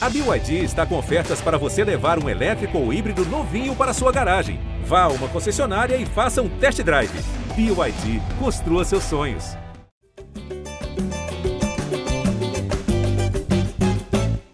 A BYD está com ofertas para você levar um elétrico ou híbrido novinho para sua garagem. Vá a uma concessionária e faça um test drive. BYD, construa seus sonhos.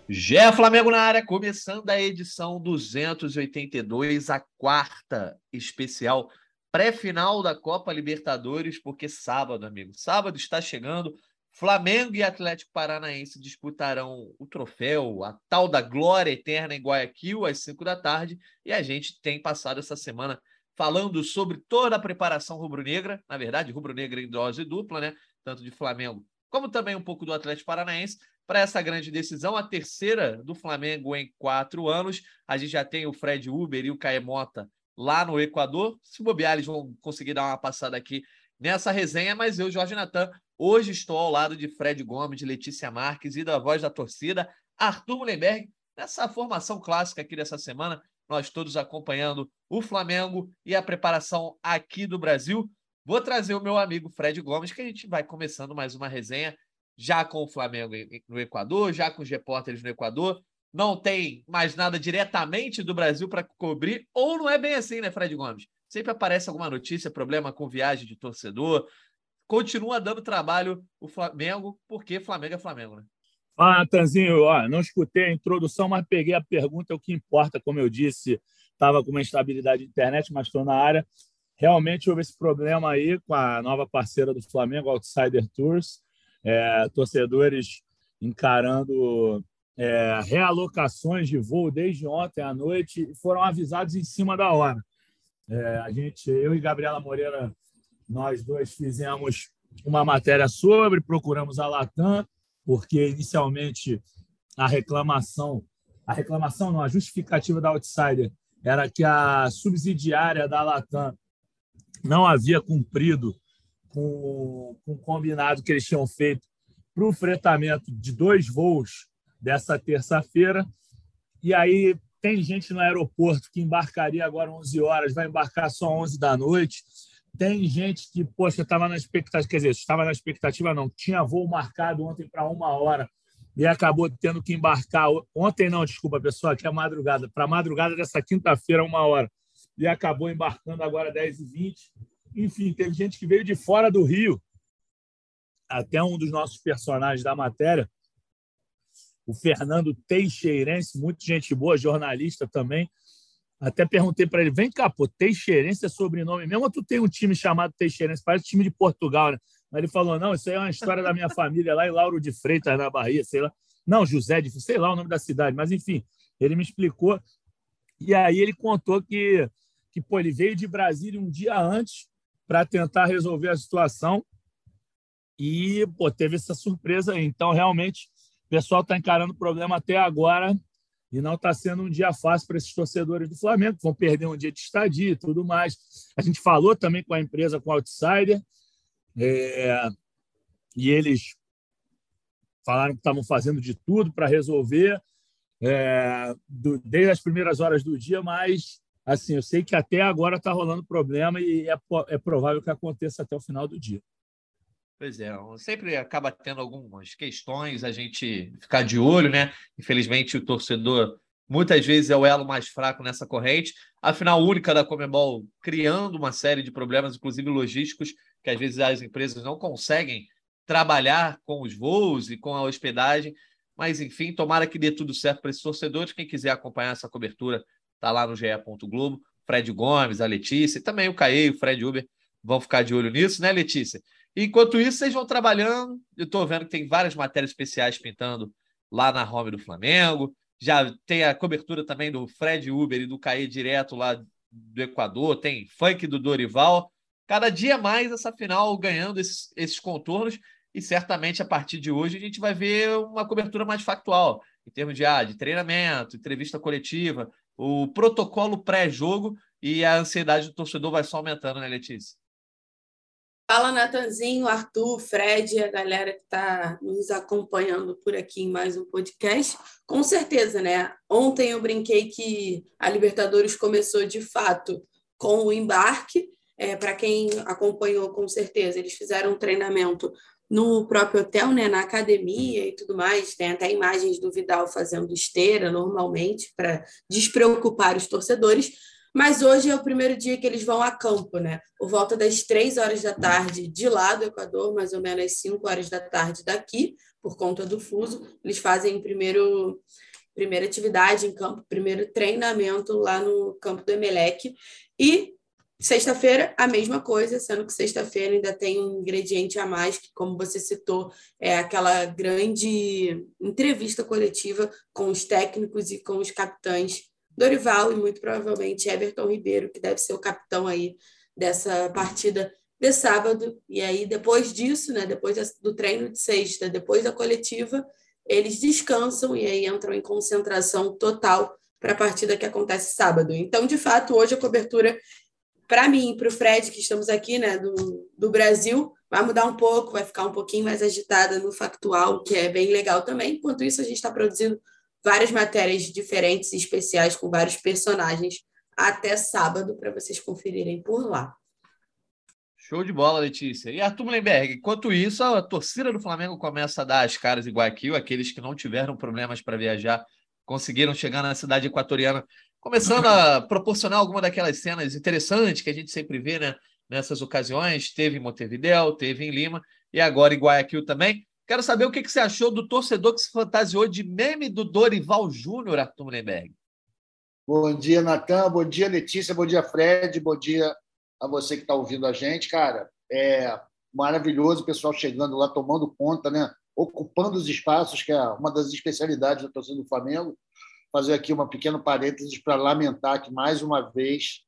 Gé Flamengo na área, começando a edição 282, a quarta especial pré-final da Copa Libertadores, porque sábado, amigo, sábado está chegando. Flamengo e Atlético Paranaense disputarão o troféu, a tal da glória eterna em Guayaquil, às 5 da tarde. E a gente tem passado essa semana falando sobre toda a preparação rubro-negra, na verdade, rubro-negra em dose dupla, né? Tanto de Flamengo como também um pouco do Atlético Paranaense, para essa grande decisão, a terceira do Flamengo em quatro anos. A gente já tem o Fred Uber e o Caemota lá no Equador. Se bobear, eles vão conseguir dar uma passada aqui nessa resenha, mas eu, Jorge Natan, hoje estou ao lado de Fred Gomes, de Letícia Marques e da voz da torcida, Arthur Mullenberg, nessa formação clássica aqui dessa semana, nós todos acompanhando o Flamengo e a preparação aqui do Brasil. Vou trazer o meu amigo Fred Gomes, que a gente vai começando mais uma resenha, já com o Flamengo no Equador, já com os repórteres no Equador, não tem mais nada diretamente do Brasil para cobrir, ou não é bem assim, né, Fred Gomes? Sempre aparece alguma notícia, problema com viagem de torcedor. Continua dando trabalho o Flamengo, porque Flamengo é Flamengo, né? Ah, Natanzinho, ó, não escutei a introdução, mas peguei a pergunta, é o que importa, como eu disse, estava com uma instabilidade de internet, mas estou na área. Realmente houve esse problema aí com a nova parceira do Flamengo, Outsider Tours, é, torcedores encarando é, realocações de voo desde ontem à noite e foram avisados em cima da hora. É, a gente, eu e Gabriela Moreira, nós dois fizemos uma matéria sobre, procuramos a Latam, porque inicialmente a reclamação, a reclamação não, a justificativa da Outsider era que a subsidiária da Latam não havia cumprido com, com o combinado que eles tinham feito para o fretamento de dois voos dessa terça-feira. E aí tem gente no aeroporto que embarcaria agora 11 horas, vai embarcar só 11 da noite. Tem gente que, poxa, estava na expectativa, quer dizer, estava na expectativa, não, tinha voo marcado ontem para uma hora e acabou tendo que embarcar. Ontem, não, desculpa, pessoal, que é madrugada, para madrugada dessa quinta-feira, uma hora, e acabou embarcando agora 10h20. Enfim, teve gente que veio de fora do Rio. Até um dos nossos personagens da matéria o Fernando Teixeirense, muito gente boa, jornalista também. Até perguntei para ele: vem cá, pô, Teixeirense é sobrenome mesmo ou tu tem um time chamado Teixeirense? Parece time de Portugal, né? Mas ele falou: não, isso aí é uma história da minha família lá em Lauro de Freitas, na Bahia, sei lá. Não, José de sei lá o nome da cidade, mas enfim, ele me explicou. E aí ele contou que, que pô, ele veio de Brasília um dia antes para tentar resolver a situação e pô, teve essa surpresa aí. Então, realmente, o pessoal está encarando o problema até agora e não está sendo um dia fácil para esses torcedores do Flamengo, vão perder um dia de estadia e tudo mais. A gente falou também com a empresa, com o Outsider, é, e eles falaram que estavam fazendo de tudo para resolver é, do, desde as primeiras horas do dia, mas assim eu sei que até agora está rolando problema e é, é provável que aconteça até o final do dia. Pois é, sempre acaba tendo algumas questões, a gente ficar de olho, né? Infelizmente, o torcedor muitas vezes é o elo mais fraco nessa corrente. A única da Comebol criando uma série de problemas, inclusive logísticos, que às vezes as empresas não conseguem trabalhar com os voos e com a hospedagem. Mas, enfim, tomara que dê tudo certo para esses torcedores. Quem quiser acompanhar essa cobertura, tá lá no GE. Globo. Fred Gomes, a Letícia, e também o Caê e o Fred Uber vão ficar de olho nisso, né, Letícia? Enquanto isso, vocês vão trabalhando. Eu estou vendo que tem várias matérias especiais pintando lá na home do Flamengo. Já tem a cobertura também do Fred Uber e do Caê direto lá do Equador. Tem funk do Dorival. Cada dia mais essa final ganhando esses, esses contornos. E certamente a partir de hoje a gente vai ver uma cobertura mais factual, em termos de, ah, de treinamento, entrevista coletiva, o protocolo pré-jogo e a ansiedade do torcedor vai só aumentando, né, Letícia? Fala, Natanzinho, Arthur, Fred, a galera que está nos acompanhando por aqui em mais um podcast. Com certeza, né? Ontem eu brinquei que a Libertadores começou de fato com o embarque. É, Para quem acompanhou, com certeza, eles fizeram um treinamento no próprio hotel, né, na academia e tudo mais. Tem até imagens do Vidal fazendo esteira normalmente para despreocupar os torcedores. Mas hoje é o primeiro dia que eles vão a campo, né? Por volta das três horas da tarde de lá do Equador, mais ou menos às cinco horas da tarde daqui, por conta do fuso, eles fazem primeiro primeira atividade em campo, primeiro treinamento lá no campo do Emelec. E Sexta-feira, a mesma coisa, sendo que sexta-feira ainda tem um ingrediente a mais, que, como você citou, é aquela grande entrevista coletiva com os técnicos e com os capitães Dorival e muito provavelmente Everton Ribeiro, que deve ser o capitão aí dessa partida de sábado. E aí, depois disso, né, depois do treino de sexta, depois da coletiva, eles descansam e aí entram em concentração total para a partida que acontece sábado. Então, de fato, hoje a cobertura para mim para o Fred, que estamos aqui né, do, do Brasil, vai mudar um pouco, vai ficar um pouquinho mais agitada no factual, que é bem legal também. Enquanto isso, a gente está produzindo várias matérias diferentes e especiais com vários personagens até sábado para vocês conferirem por lá. Show de bola, Letícia. E Arthur Mullenberg, enquanto isso, a torcida do Flamengo começa a dar as caras em Guayaquil, aqueles que não tiveram problemas para viajar conseguiram chegar na cidade equatoriana começando a proporcionar alguma daquelas cenas interessantes que a gente sempre vê né, nessas ocasiões. Teve em Montevideo, teve em Lima e agora em Guayaquil também. Quero saber o que, que você achou do torcedor que se fantasiou de meme do Dorival Júnior, Arthur Mullenberg. Bom dia, Natan. Bom dia, Letícia. Bom dia, Fred. Bom dia a você que está ouvindo a gente. Cara, é maravilhoso o pessoal chegando lá, tomando conta, né? ocupando os espaços, que é uma das especialidades da torcida do Flamengo fazer aqui uma pequena parênteses para lamentar que, mais uma vez,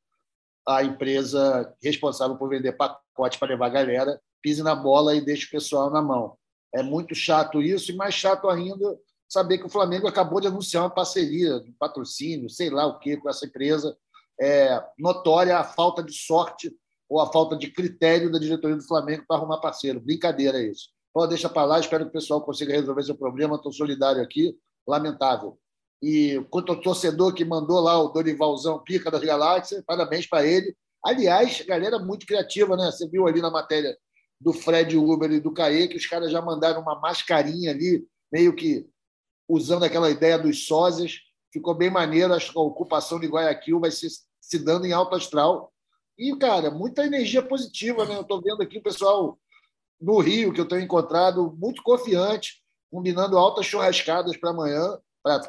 a empresa responsável por vender pacote para levar a galera pise na bola e deixe o pessoal na mão. É muito chato isso, e mais chato ainda saber que o Flamengo acabou de anunciar uma parceria, um patrocínio, sei lá o que, com essa empresa. É notória a falta de sorte ou a falta de critério da diretoria do Flamengo para arrumar parceiro. Brincadeira isso. Pô, deixa para lá, espero que o pessoal consiga resolver seu problema. Estou solidário aqui. Lamentável. E quanto ao torcedor que mandou lá o Dorivalzão Pica das Galáxias, parabéns para ele. Aliás, galera muito criativa, né? Você viu ali na matéria do Fred Uber e do Caê que os caras já mandaram uma mascarinha ali, meio que usando aquela ideia dos sósias. Ficou bem maneiro. Acho que a ocupação de Guayaquil vai se, se dando em alto astral. E, cara, muita energia positiva, né? Eu estou vendo aqui o pessoal no Rio, que eu tenho encontrado, muito confiante, combinando altas churrascadas para amanhã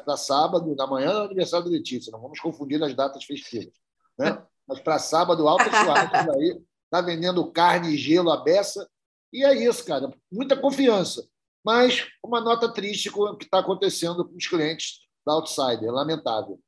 para sábado, da manhã é o aniversário do Letícia, não vamos confundir as datas festivas. Né? Mas para sábado, alta churrasco aí, está vendendo carne e gelo à beça. E é isso, cara. Muita confiança. Mas uma nota triste com o que está acontecendo com os clientes da Outsider. Lamentável.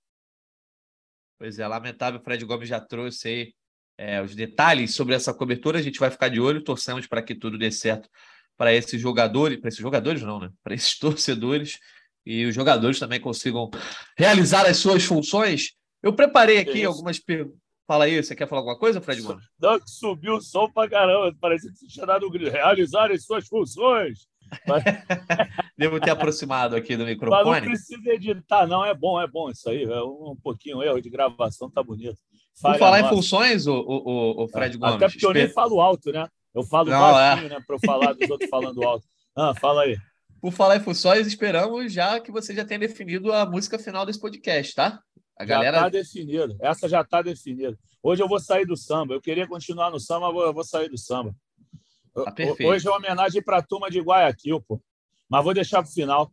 Pois é, lamentável. O Fred Gomes já trouxe aí é, os detalhes sobre essa cobertura. A gente vai ficar de olho, torcemos para que tudo dê certo para esses jogadores, para esses jogadores não, né? Para esses torcedores e os jogadores também consigam realizar as suas funções. Eu preparei aqui algumas perguntas. Fala aí, você quer falar alguma coisa, Fred Mano? Não, que subiu o som pra caramba. Parecia que você tinha dado um grito. Realizar as suas funções. Mas... Devo ter aproximado aqui do microfone. Mas não precisa editar, não. É bom, é bom isso aí. É um, um pouquinho erro de gravação, tá bonito. Falha Por falar nossa. em funções, o, o, o Fred Gomes. Até porque eu nem falo alto, né? Eu falo não, baixinho, é. né? Para eu falar dos outros falando alto. Ah, fala aí. Por falar em funções, esperamos já que você já tenha definido a música final desse podcast, tá? A galera... Já está definido. Essa já está definida. Hoje eu vou sair do samba. Eu queria continuar no samba, mas eu vou sair do samba. Tá. Hoje é uma homenagem para a turma de Guayaquil, pô. Mas vou deixar para o final.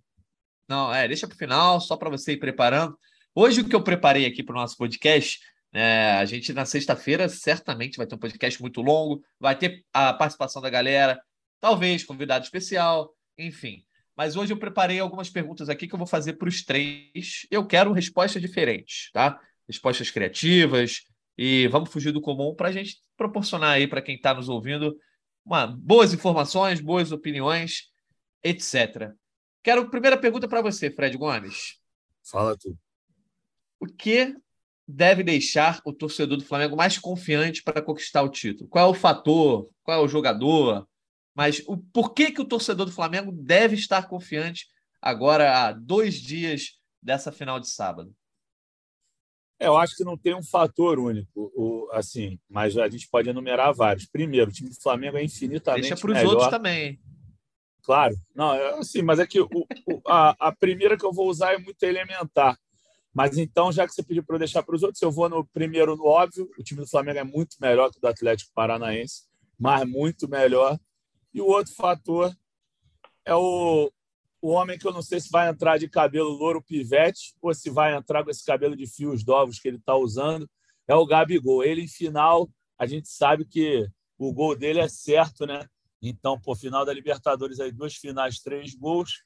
Não, é, deixa para o final, só para você ir preparando. Hoje o que eu preparei aqui para o nosso podcast, né, a gente na sexta-feira certamente vai ter um podcast muito longo, vai ter a participação da galera, talvez convidado especial, enfim. Mas hoje eu preparei algumas perguntas aqui que eu vou fazer para os três. Eu quero respostas diferentes, tá? Respostas criativas e vamos fugir do comum para a gente proporcionar aí para quem está nos ouvindo uma, boas informações, boas opiniões, etc. Quero primeira pergunta para você, Fred Gomes. Fala tu. O que deve deixar o torcedor do Flamengo mais confiante para conquistar o título? Qual é o fator? Qual é o jogador? Mas o porquê que o torcedor do Flamengo deve estar confiante agora há dois dias dessa final de sábado? É, eu acho que não tem um fator único, o, assim, mas a gente pode enumerar vários. Primeiro, o time do Flamengo é infinitamente Deixa para os outros também. claro. Não, é assim, mas é que o, o, a, a primeira que eu vou usar é muito elementar. Mas então, já que você pediu para eu deixar para os outros, eu vou no primeiro no óbvio. O time do Flamengo é muito melhor que o do Atlético Paranaense, mas muito melhor. E o outro fator é o, o homem que eu não sei se vai entrar de cabelo louro pivete ou se vai entrar com esse cabelo de fios novos que ele está usando, é o Gabigol. Ele, em final, a gente sabe que o gol dele é certo, né? Então, por final da Libertadores, aí duas finais, três gols.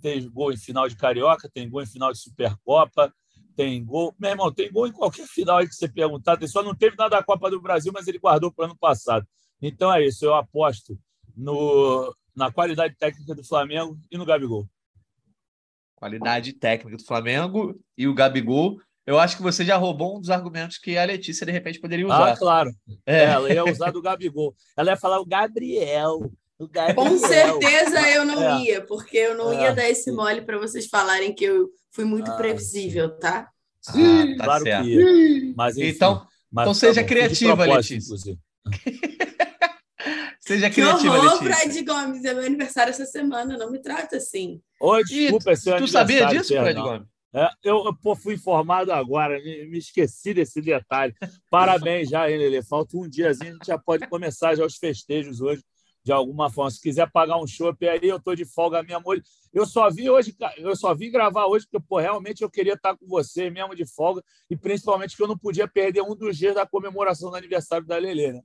Tem gol em final de Carioca, tem gol em final de Supercopa, tem gol. Meu irmão, tem gol em qualquer final aí que você perguntar. Tem só não teve nada da Copa do Brasil, mas ele guardou para o ano passado. Então é isso, eu aposto no, na qualidade técnica do Flamengo e no Gabigol. Qualidade técnica do Flamengo e o Gabigol. Eu acho que você já roubou um dos argumentos que a Letícia, de repente, poderia usar. Ah, claro. É. Ela ia usar do Gabigol. Ela ia falar o Gabriel. O Gabriel. Com certeza eu não é. ia, porque eu não é. ia dar esse mole para vocês falarem que eu fui muito ah, previsível, sim. tá? Ah, tá claro certo. que ia. Mas, enfim, então, mas, então seja tá criativa, Letícia. Seja criativa, que horror, Fred Gomes. É meu aniversário essa semana. Não me trata assim. Oi, desculpa, é seu Tu sabia disso, Fred Gomes? É, eu, fui informado agora, me, me, esqueci desse detalhe. Parabéns já, Lelê? Falta um diazinho, a gente já pode começar já os festejos hoje, de alguma forma. Se quiser pagar um chopp aí, eu tô de folga minha amor. Eu só vi hoje, eu só vim gravar hoje, porque pô, realmente eu queria estar com você mesmo de folga, e principalmente que eu não podia perder um dos dias da comemoração do aniversário da Lelê, né?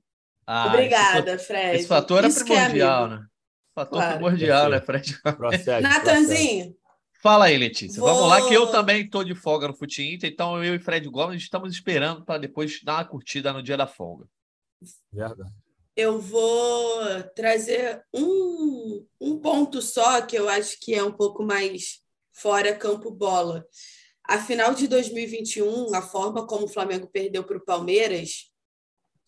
Ah, Obrigada, esse, Fred. Esse fator é primordial, é né? Fator claro. primordial, né, Fred? Natanzinho. Fala aí, Letícia. Vou... Vamos lá, que eu também estou de folga no Fute Inter, então eu e Fred Gomes estamos esperando para depois dar uma curtida no dia da folga. Verdade. Eu vou trazer um, um ponto só que eu acho que é um pouco mais fora campo bola. A final de 2021, a forma como o Flamengo perdeu para o Palmeiras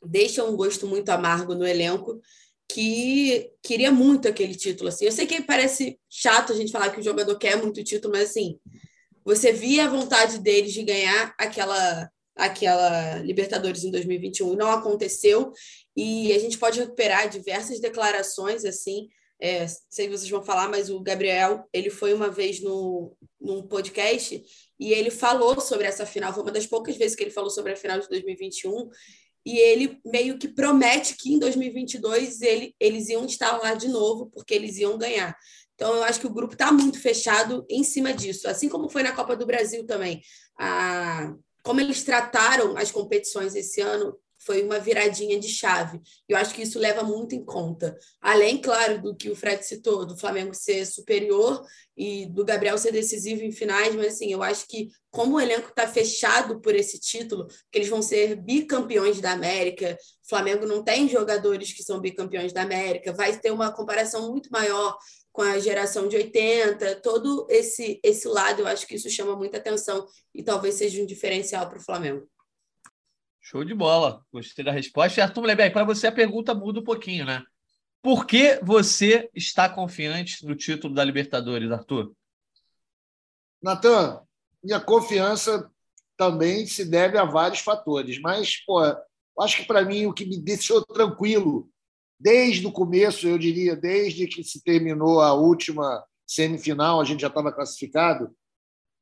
deixa um gosto muito amargo no elenco que queria muito aquele título. Assim. Eu sei que parece chato a gente falar que o jogador quer muito título, mas assim, você via a vontade deles de ganhar aquela aquela Libertadores em 2021 e não aconteceu. E a gente pode recuperar diversas declarações assim. É, sei se vocês vão falar, mas o Gabriel ele foi uma vez no, num podcast e ele falou sobre essa final. Foi uma das poucas vezes que ele falou sobre a final de 2021 e ele meio que promete que em 2022 ele, eles iam estar lá de novo, porque eles iam ganhar. Então, eu acho que o grupo está muito fechado em cima disso, assim como foi na Copa do Brasil também. A, como eles trataram as competições esse ano foi uma viradinha de chave. Eu acho que isso leva muito em conta. Além, claro, do que o Fred citou, do Flamengo ser superior e do Gabriel ser decisivo em finais, mas assim, eu acho que como o elenco está fechado por esse título, que eles vão ser bicampeões da América, o Flamengo não tem jogadores que são bicampeões da América, vai ter uma comparação muito maior com a geração de 80, todo esse esse lado, eu acho que isso chama muita atenção e talvez seja um diferencial para o Flamengo. Show de bola. Gostei da resposta. E Arthur Leber, para você a pergunta muda um pouquinho, né? Por que você está confiante no título da Libertadores, Arthur? Natan, minha confiança também se deve a vários fatores, mas, pô, acho que para mim o que me deixou tranquilo desde o começo, eu diria, desde que se terminou a última semifinal, a gente já estava classificado,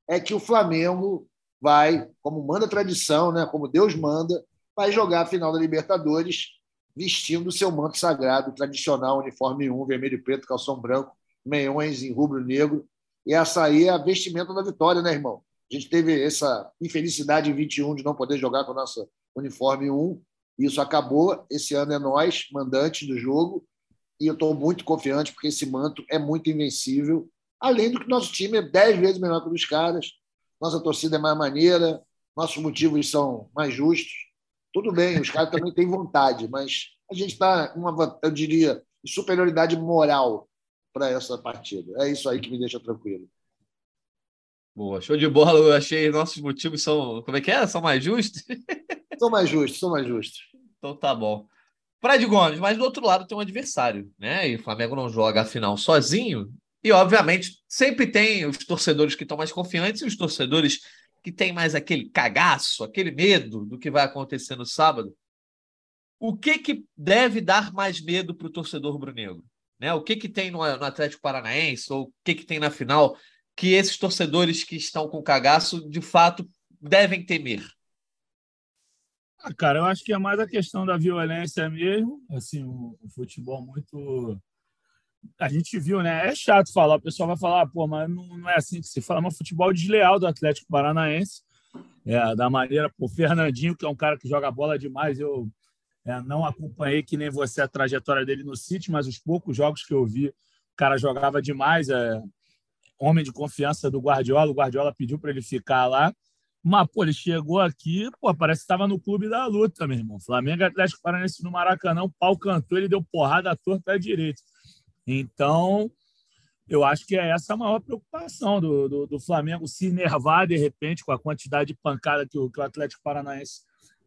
é que o Flamengo vai, como manda a tradição, né, como Deus manda, vai jogar a final da Libertadores vestindo o seu manto sagrado, tradicional, uniforme 1, vermelho e preto, calção branco, meiões em rubro-negro. E essa aí é a vestimenta da vitória, né, irmão? A gente teve essa infelicidade em 21 de não poder jogar com a nossa uniforme 1. Isso acabou. Esse ano é nós, mandantes do jogo. E eu estou muito confiante, porque esse manto é muito invencível. Além do que nosso time é dez vezes melhor que o dos caras nossa torcida é mais maneira, nossos motivos são mais justos. Tudo bem, os caras também têm vontade, mas a gente está, eu diria, superioridade moral para essa partida. É isso aí que me deixa tranquilo. Boa, show de bola. Eu achei nossos motivos são. Como é que é? São mais justos? São mais justos, são mais justos. Então tá bom. Fred Gomes, mas do outro lado tem um adversário, né? E o Flamengo não joga a final sozinho, e, obviamente, sempre tem os torcedores que estão mais confiantes e os torcedores que têm mais aquele cagaço, aquele medo do que vai acontecer no sábado. O que, que deve dar mais medo para o torcedor rubro-negro? né? O que, que tem no, no Atlético Paranaense, ou o que, que tem na final, que esses torcedores que estão com cagaço, de fato, devem temer? Ah, cara, eu acho que é mais a questão da violência mesmo. Assim, o, o, futebol muito. A gente viu, né? É chato falar, o pessoal vai falar, pô, mas não, não é assim que se fala, mas futebol desleal do Atlético Paranaense. É, da maneira, o Fernandinho, que é um cara que joga bola demais, eu é, não acompanhei que nem você a trajetória dele no City, mas os poucos jogos que eu vi, o cara jogava demais. É, homem de confiança do Guardiola, o Guardiola pediu para ele ficar lá. Mas, pô, ele chegou aqui, pô, parece que estava no clube da luta, meu irmão. Flamengo Atlético Paranaense no Maracanã, o pau cantou, ele deu porrada à torta à direita. Então, eu acho que é essa a maior preocupação do, do, do, Flamengo se enervar de repente com a quantidade de pancada que o, que o Atlético Paranaense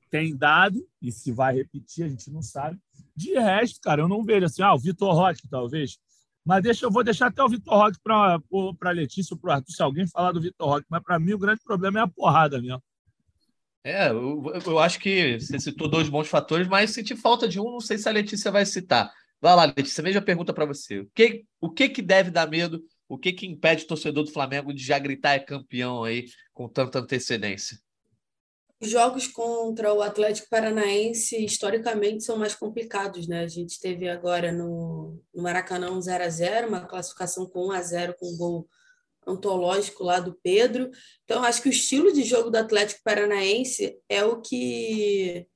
tem dado, e se vai repetir, a gente não sabe. De resto, cara, eu não vejo assim, ah, o Vitor Roque, talvez. Mas deixa, eu vou deixar até o Vitor Roque para a Letícia ou para o Arthur, se alguém falar do Vitor Roque. Mas para mim o grande problema é a porrada mesmo. É, eu, eu acho que você citou dois bons fatores, mas senti falta de um, não sei se a Letícia vai citar. Vai lá, Letícia, mesma pergunta para você. O que, o que que deve dar medo? O que que impede o torcedor do Flamengo de já gritar é campeão aí com tanta antecedência? jogos contra o Atlético Paranaense, historicamente, são mais complicados, né? A gente teve agora no, no Maracanã um 0 a 0 uma classificação com 1 a 0 com um gol antológico lá do Pedro. Então, acho que o estilo de jogo do Atlético Paranaense é o que,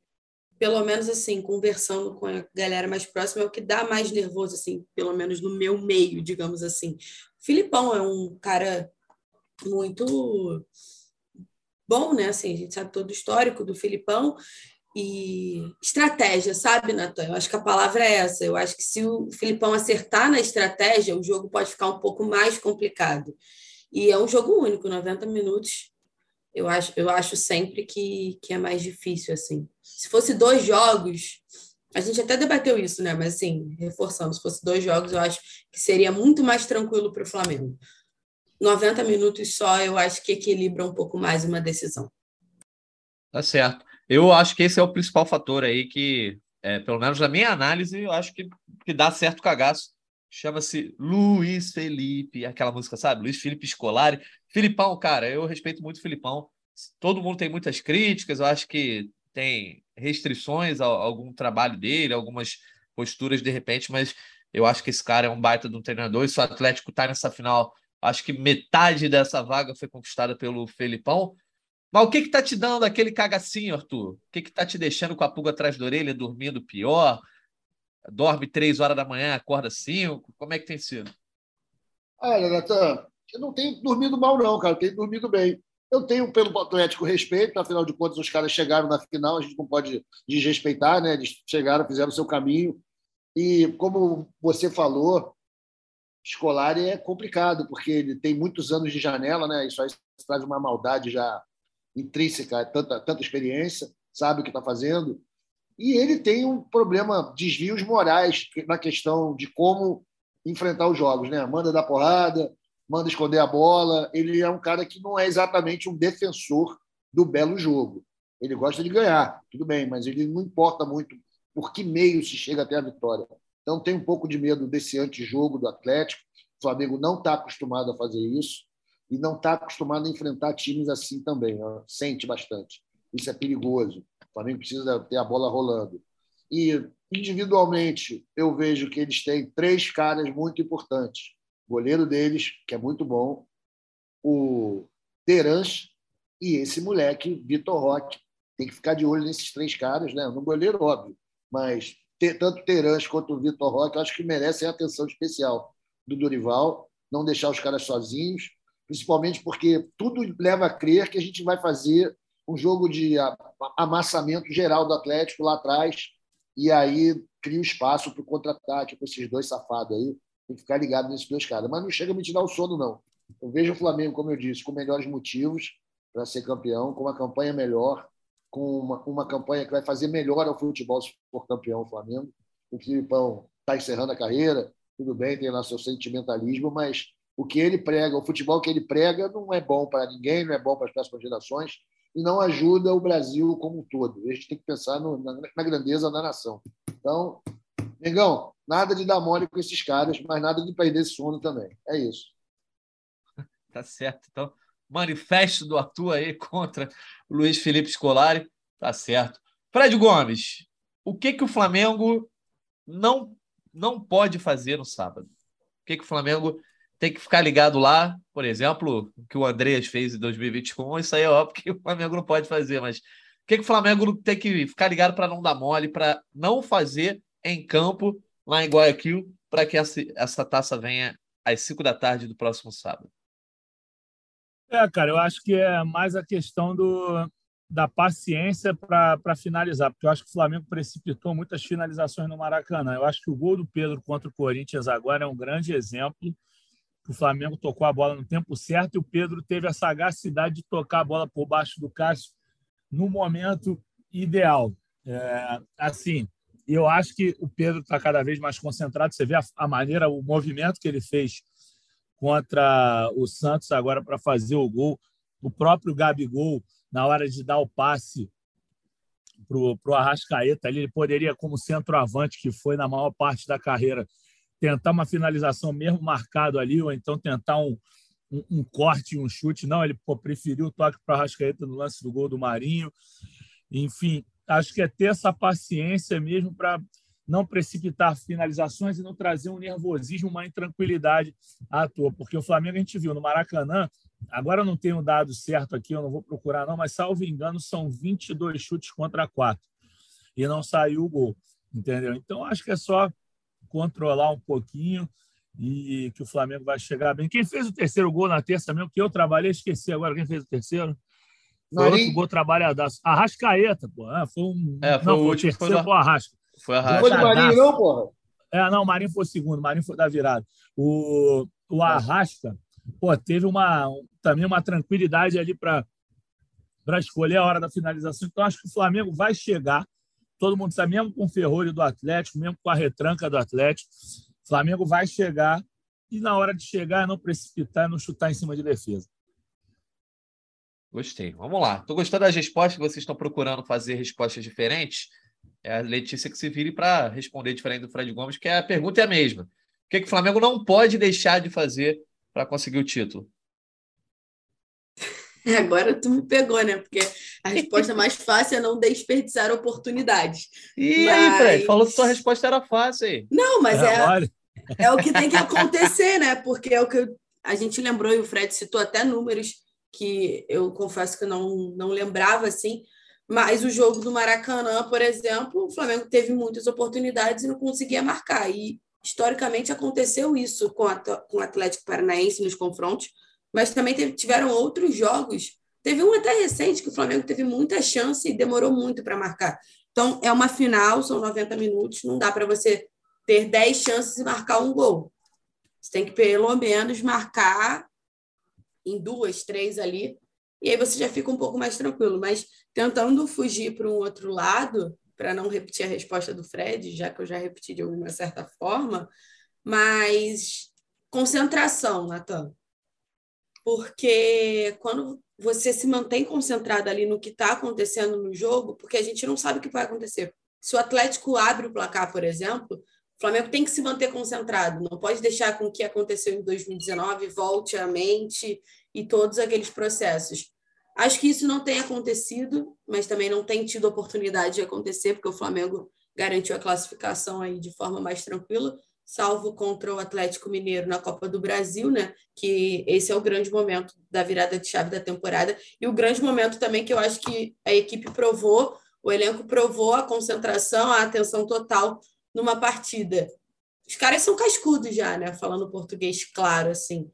pelo menos assim, conversando com a galera mais próxima, é o que dá mais nervoso, assim, pelo menos no meu meio, digamos assim. O Filipão é um cara muito bom, né? Assim, a gente sabe todo o histórico do Filipão e estratégia, sabe, Natan? Eu acho que a palavra é essa. Eu acho que se o Filipão acertar na estratégia, o jogo pode ficar um pouco mais complicado. E é um jogo único, 90 minutos. Eu acho, eu acho sempre que, que é mais difícil, assim. Se fosse dois jogos, a gente até debateu isso, né? Mas, assim, reforçando, se fosse dois jogos, eu acho que seria muito mais tranquilo para o Flamengo. 90 minutos só, eu acho que equilibra um pouco mais uma decisão. Tá certo. Eu acho que esse é o principal fator aí que, é, pelo menos na minha análise, eu acho que, que dá certo cagaço. Chama-se Luiz Felipe, aquela música, sabe? Luiz Felipe Scolari. Filipão, cara, eu respeito muito o Filipão. Todo mundo tem muitas críticas, eu acho que tem restrições a, algum trabalho dele, algumas posturas de repente, mas eu acho que esse cara é um baita de um treinador. E se o Atlético tá nessa final Acho que metade dessa vaga foi conquistada pelo Felipão. Mas o que está te dando aquele cagacinho, Arthur? O que está te deixando com a pulga atrás da orelha, dormindo pior? Dorme três horas da manhã, acorda cinco? Como é que tem sido? Olha, Natan, eu não tenho dormido mal, não, cara. Eu tenho dormido bem. Eu tenho, pelo Atlético, respeito, afinal de contas, os caras chegaram na final, a gente não pode desrespeitar, né? Eles chegaram, fizeram o seu caminho. E, como você falou, escolar é complicado, porque ele tem muitos anos de janela, né? Isso aí traz uma maldade já intrínseca, tanta, tanta experiência, sabe o que está fazendo. E ele tem um problema, desvios morais na questão de como enfrentar os jogos, né? Manda dar porrada, manda esconder a bola. Ele é um cara que não é exatamente um defensor do belo jogo. Ele gosta de ganhar, tudo bem, mas ele não importa muito por que meio se chega até a vitória. Então, tem um pouco de medo desse antijogo do Atlético. O Flamengo não está acostumado a fazer isso e não está acostumado a enfrentar times assim também. Ó. Sente bastante. Isso é perigoso. O Flamengo precisa ter a bola rolando. E, individualmente, eu vejo que eles têm três caras muito importantes. O goleiro deles, que é muito bom, o Terans e esse moleque, Vitor Roque. Tem que ficar de olho nesses três caras, né? No goleiro, óbvio, mas tanto Terãs quanto o Vitor Roque, acho que merecem atenção especial do Dorival, não deixar os caras sozinhos, principalmente porque tudo leva a crer que a gente vai fazer um jogo de amassamento geral do Atlético lá atrás, e aí cria espaço para o contra-ataque com esses dois safados aí. Tem que ficar ligado nesses dois caras. Mas não chega a me tirar o sono, não. Eu vejo o Flamengo, como eu disse, com melhores motivos para ser campeão, com uma campanha melhor, com uma, uma campanha que vai fazer melhor ao futebol se for campeão o Flamengo. O Filipão está encerrando a carreira, tudo bem, tem lá seu sentimentalismo, mas o que ele prega, o futebol que ele prega, não é bom para ninguém, não é bom para as próximas gerações e não ajuda o Brasil como um todo. A gente tem que pensar no, na, na, grandeza da nação. Então, Negão, nada de dar mole com esses caras, mas nada de perder sono também. É isso. Tá certo. Então, manifesto do Arthur aí contra o Luiz Felipe Scolari. Tá certo. Fred Gomes, o que, que o Flamengo não, não pode fazer no sábado? O que, que o Flamengo tem que ficar ligado lá? Por exemplo, o que o Andreas fez em 2021, isso aí é óbvio que o Flamengo não pode fazer, mas o que, que o Flamengo tem que ficar ligado para não dar mole, para não fazer em campo lá em Guayaquil, para que essa, essa taça venha às 5 da tarde do próximo sábado? É, cara, eu acho que é mais a questão do, da paciência para finalizar, porque eu acho que o Flamengo precipitou muitas finalizações no Maracanã. Eu acho que o gol do Pedro contra o Corinthians agora é um grande exemplo. O Flamengo tocou a bola no tempo certo e o Pedro teve a sagacidade de tocar a bola por baixo do Cássio no momento ideal. É, assim, eu acho que o Pedro está cada vez mais concentrado. Você vê a, a maneira, o movimento que ele fez contra o Santos agora para fazer o gol. O próprio Gabigol, na hora de dar o passe para o Arrascaeta, ele poderia, como centroavante, que foi na maior parte da carreira, tentar uma finalização mesmo marcado ali, ou então tentar um, um, um corte, um chute. Não, ele pô, preferiu o toque para o Arrascaeta no lance do gol do Marinho. Enfim, acho que é ter essa paciência mesmo para não precipitar finalizações e não trazer um nervosismo, uma intranquilidade à toa. Porque o Flamengo a gente viu no Maracanã, agora não tenho dado certo aqui, eu não vou procurar não, mas salvo engano são 22 chutes contra 4 e não saiu o gol, entendeu? Então acho que é só controlar um pouquinho e que o Flamengo vai chegar bem. Quem fez o terceiro gol na terça mesmo, que eu trabalhei, esqueci agora quem fez o terceiro. Foi Marinho. outro gol trabalhadaço. Arrascaeta, pô. Ah, foi um. É, foi não, o, o terceiro foi, o Arrasca. Foi a Não foi do Marinho, não, porra? É, não, o Marinho foi o segundo, o Marinho foi da virada. O, o Arrasca, pô, teve uma, também uma tranquilidade ali para escolher a hora da finalização. Então, acho que o Flamengo vai chegar. Todo mundo sabe, mesmo com o ferrolho do Atlético, mesmo com a retranca do Atlético, o Flamengo vai chegar e, na hora de chegar, não precipitar, não chutar em cima de defesa. Gostei. Vamos lá. Estou gostando das respostas que vocês estão procurando fazer respostas diferentes é a Letícia que se vire para responder diferente do Fred Gomes, que a pergunta é a mesma. O que, que o Flamengo não pode deixar de fazer para conseguir o título? Agora tu me pegou, né? Porque a resposta mais fácil é não desperdiçar oportunidades. E mas... aí, Fred? Falou que sua resposta era fácil aí. Não, mas é, é, é o que tem que acontecer, né? Porque é o que a gente lembrou, e o Fred citou até números que eu confesso que eu não, não lembrava assim, mas o jogo do Maracanã, por exemplo, o Flamengo teve muitas oportunidades e não conseguia marcar. E historicamente aconteceu isso com, a, com o Atlético Paranaense nos confrontos, mas também teve, tiveram outros jogos. Teve um até recente que o Flamengo teve muita chance e demorou muito para marcar. Então, é uma final, são 90 minutos, não dá para você ter 10 chances e marcar um gol. Você tem que pelo menos marcar em duas, três ali e aí você já fica um pouco mais tranquilo. Mas tentando fugir para um outro lado, para não repetir a resposta do Fred, já que eu já repeti de alguma certa forma, mas concentração, Natan. Porque quando você se mantém concentrado ali no que está acontecendo no jogo, porque a gente não sabe o que vai acontecer. Se o Atlético abre o placar, por exemplo, o Flamengo tem que se manter concentrado, não pode deixar com o que aconteceu em 2019 volte à mente e todos aqueles processos. Acho que isso não tem acontecido, mas também não tem tido oportunidade de acontecer, porque o Flamengo garantiu a classificação aí de forma mais tranquila, salvo contra o Atlético Mineiro na Copa do Brasil, né? Que esse é o grande momento da virada de chave da temporada e o grande momento também que eu acho que a equipe provou, o elenco provou a concentração, a atenção total numa partida. Os caras são cascudos já, né? Falando português claro assim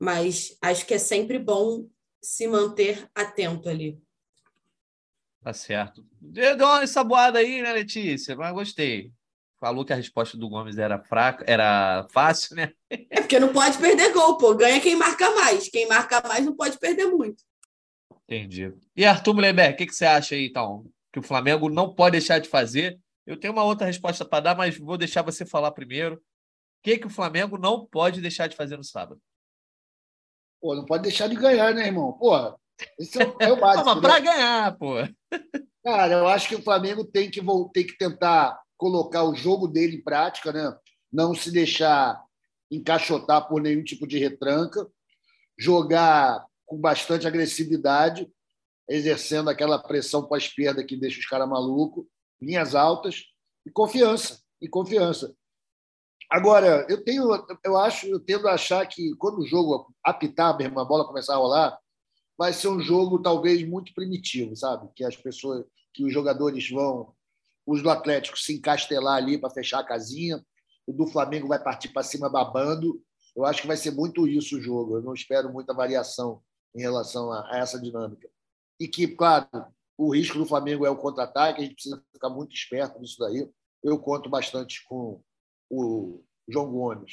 mas acho que é sempre bom se manter atento ali. Tá certo. Deu uma ensaboada aí, né, Letícia? Mas gostei. Falou que a resposta do Gomes era fraca, era fácil, né? É porque não pode perder gol, pô. Ganha quem marca mais. Quem marca mais não pode perder muito. Entendi. E Arthur Mullenberg, o que, que você acha aí, então? Que o Flamengo não pode deixar de fazer? Eu tenho uma outra resposta para dar, mas vou deixar você falar primeiro. O que, que o Flamengo não pode deixar de fazer no sábado? Pô, não pode deixar de ganhar, né, irmão? Porra, esse é, é o básico. Para ganhar, pô. Cara, eu acho que o Flamengo tem que, tem que tentar colocar o jogo dele em prática, né? não se deixar encaixotar por nenhum tipo de retranca, jogar com bastante agressividade, exercendo aquela pressão pós-perda que deixa os caras malucos, linhas altas e confiança, e confiança. Agora, eu tenho, eu acho, eu tendo a achar que quando o jogo apitar, mesmo, a bola começar a rolar, vai ser um jogo talvez muito primitivo, sabe? Que as pessoas, que os jogadores vão, os do Atlético se encastelar ali para fechar a casinha, o do Flamengo vai partir para cima babando. Eu acho que vai ser muito isso o jogo. Eu não espero muita variação em relação a, essa dinâmica. E que, claro, o risco do Flamengo é o contra-ataque, a gente precisa ficar muito esperto nisso daí. Eu conto bastante com o João Gomes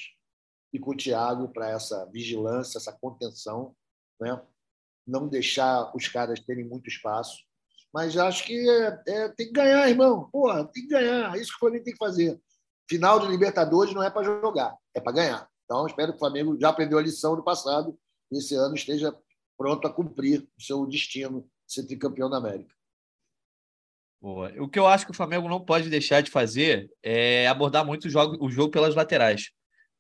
e com o Thiago para essa vigilância, essa contenção, né? não deixar os caras terem muito espaço. Mas acho que é, é, tem que ganhar, irmão. Porra, tem que ganhar. É isso que o Flamengo tem que fazer. Final de Libertadores não é para jogar, é para ganhar. Então, espero que o Flamengo já aprendeu a lição do passado e esse ano esteja pronto a cumprir o seu destino de ser tricampeão da América. Boa. O que eu acho que o Flamengo não pode deixar de fazer é abordar muito o jogo, o jogo pelas laterais.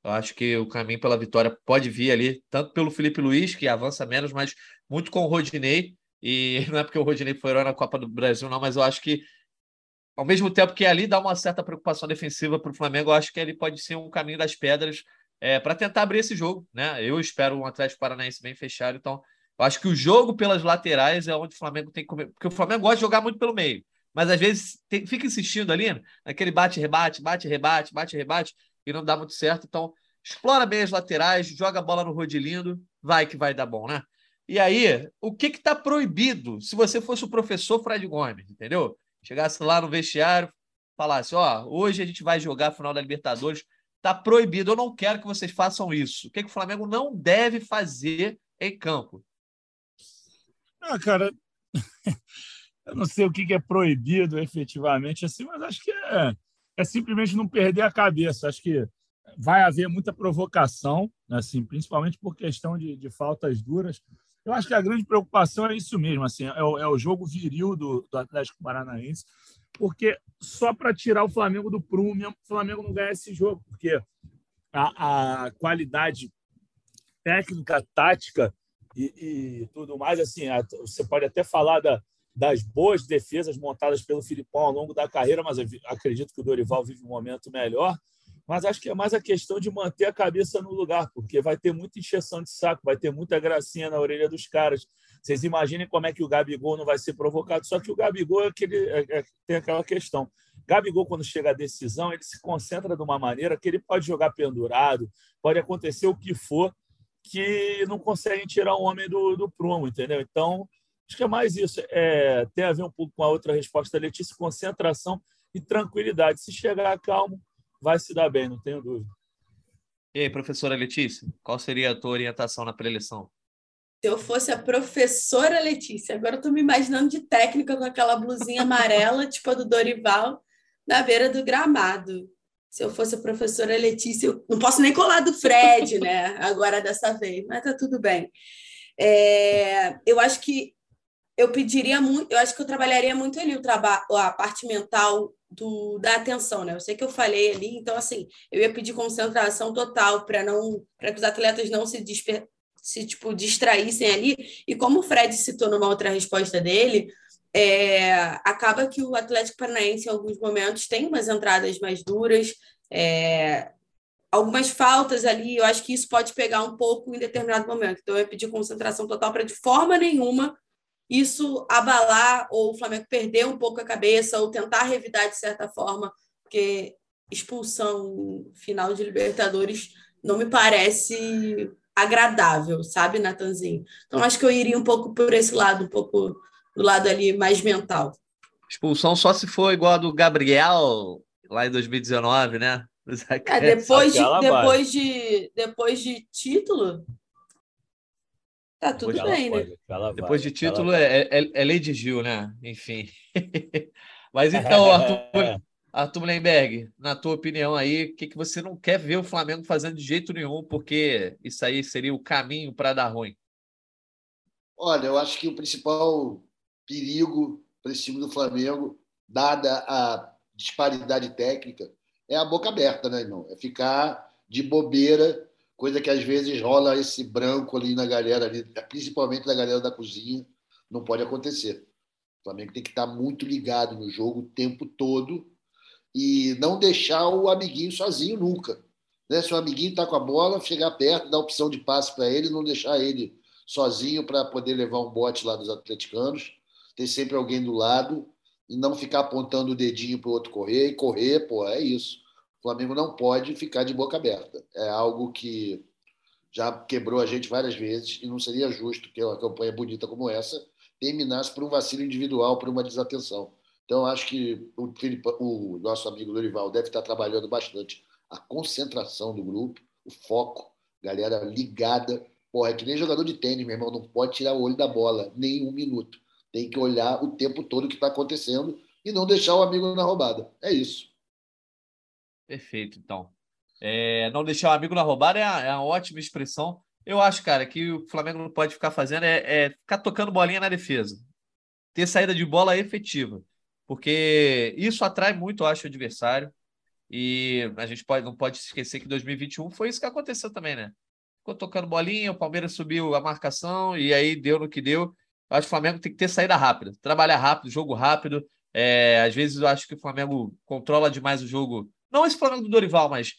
Eu acho que o caminho pela vitória pode vir ali, tanto pelo Felipe Luiz, que avança menos, mas muito com o Rodinei. E não é porque o Rodinei foi herói na Copa do Brasil, não, mas eu acho que, ao mesmo tempo que ali dá uma certa preocupação defensiva para o Flamengo, eu acho que ele pode ser um caminho das pedras é, para tentar abrir esse jogo. Né? Eu espero um Atlético Paranaense bem fechado, então eu acho que o jogo pelas laterais é onde o Flamengo tem que comer, porque o Flamengo gosta de jogar muito pelo meio mas às vezes tem, fica insistindo ali naquele bate-rebate, bate-rebate, bate-rebate, e não dá muito certo. Então, explora bem as laterais, joga a bola no rodilindo, vai que vai dar bom, né? E aí, o que está proibido se você fosse o professor Fred Gomes, entendeu? Chegasse lá no vestiário, falasse: Ó, oh, hoje a gente vai jogar a final da Libertadores, está proibido, eu não quero que vocês façam isso. O que, que o Flamengo não deve fazer em campo? Ah, cara, eu não sei o que é proibido efetivamente, assim, mas acho que é, é simplesmente não perder a cabeça. Acho que vai haver muita provocação, assim, principalmente por questão de, de faltas duras. Eu acho que a grande preocupação é isso mesmo, assim, é o, é o jogo viril do, do Atlético Paranaense, porque só para tirar o Flamengo do prumo mesmo, o Flamengo não ganha esse jogo, porque a, a qualidade técnica, tática e, e, tudo mais, assim, a, você pode até falar da, das boas defesas montadas pelo Filipão ao longo da carreira, mas acredito que o Dorival vive um momento melhor. Mas acho que é mais a questão de manter a cabeça no lugar, porque vai ter muita encheção de saco, vai ter muita gracinha na orelha dos caras. Vocês imaginem como é que o Gabigol não vai ser provocado. Só que o Gabigol é aquele, é, é, tem aquela questão. Gabigol, quando chega à decisão, ele se concentra de uma maneira que ele pode jogar pendurado, pode acontecer o que for, que não conseguem tirar o homem do, do prumo, entendeu? Então, Acho que é mais isso. É, tem a ver um pouco com a outra resposta da Letícia, concentração e tranquilidade. Se chegar calmo, vai se dar bem, não tenho dúvida. E aí, professora Letícia, qual seria a tua orientação na preleção? Se eu fosse a professora Letícia, agora eu estou me imaginando de técnica com aquela blusinha amarela, tipo a do Dorival, na beira do gramado. Se eu fosse a professora Letícia, eu não posso nem colar do Fred, né? Agora dessa vez, mas tá tudo bem. É, eu acho que eu pediria muito, eu acho que eu trabalharia muito ali o trabalho, a parte mental do, da atenção, né? Eu sei que eu falei ali, então assim, eu ia pedir concentração total para não, para que os atletas não se disper, se tipo distraíssem ali. E como o Fred citou numa outra resposta dele, é, acaba que o Atlético Paranaense em alguns momentos tem umas entradas mais duras, é, algumas faltas ali. Eu acho que isso pode pegar um pouco em determinado momento. Então eu ia pedir concentração total para de forma nenhuma isso abalar ou o Flamengo perder um pouco a cabeça ou tentar revidar de certa forma, porque expulsão final de Libertadores não me parece agradável, sabe, Natanzinho? Então acho que eu iria um pouco por esse lado, um pouco do lado ali mais mental. Expulsão só se for igual a do Gabriel lá em 2019, né? É, depois, de, depois, de, depois de título, Tá tudo bem, né? Depois de título é, é, é Lady Gil, né? Enfim. Mas então, Arthur, Arthur Lemberg, na tua opinião aí, o que, que você não quer ver o Flamengo fazendo de jeito nenhum, porque isso aí seria o caminho para dar ruim? Olha, eu acho que o principal perigo para esse time do Flamengo, dada a disparidade técnica, é a boca aberta, né, irmão? É ficar de bobeira, coisa que às vezes rola esse branco ali na galera, ali, principalmente na galera da cozinha, não pode acontecer. O Flamengo tem que estar muito ligado no jogo o tempo todo e não deixar o amiguinho sozinho nunca. Né? Se o amiguinho está com a bola, chegar perto, dar opção de passe para ele, não deixar ele sozinho para poder levar um bote lá dos atleticanos. Ter sempre alguém do lado e não ficar apontando o dedinho para o outro correr e correr, pô, é isso. O Flamengo não pode ficar de boca aberta. É algo que já quebrou a gente várias vezes e não seria justo que uma campanha bonita como essa terminasse por um vacilo individual, por uma desatenção. Então, acho que o, Felipe, o nosso amigo Dorival deve estar trabalhando bastante a concentração do grupo, o foco, galera ligada. Porra, é que nem jogador de tênis, meu irmão, não pode tirar o olho da bola nem um minuto. Tem que olhar o tempo todo o que está acontecendo e não deixar o amigo na roubada. É isso. Perfeito, então. É, não deixar o amigo na roubada é, a, é uma ótima expressão. Eu acho, cara, que o Flamengo não pode ficar fazendo é, é ficar tocando bolinha na defesa. Ter saída de bola efetiva. Porque isso atrai muito, eu acho, o adversário. E a gente pode, não pode esquecer que 2021 foi isso que aconteceu também, né? Ficou tocando bolinha, o Palmeiras subiu a marcação e aí deu no que deu. Eu acho que o Flamengo tem que ter saída rápida, trabalhar rápido, jogo rápido. É, às vezes eu acho que o Flamengo controla demais o jogo. Não esse Flamengo do Dorival, mas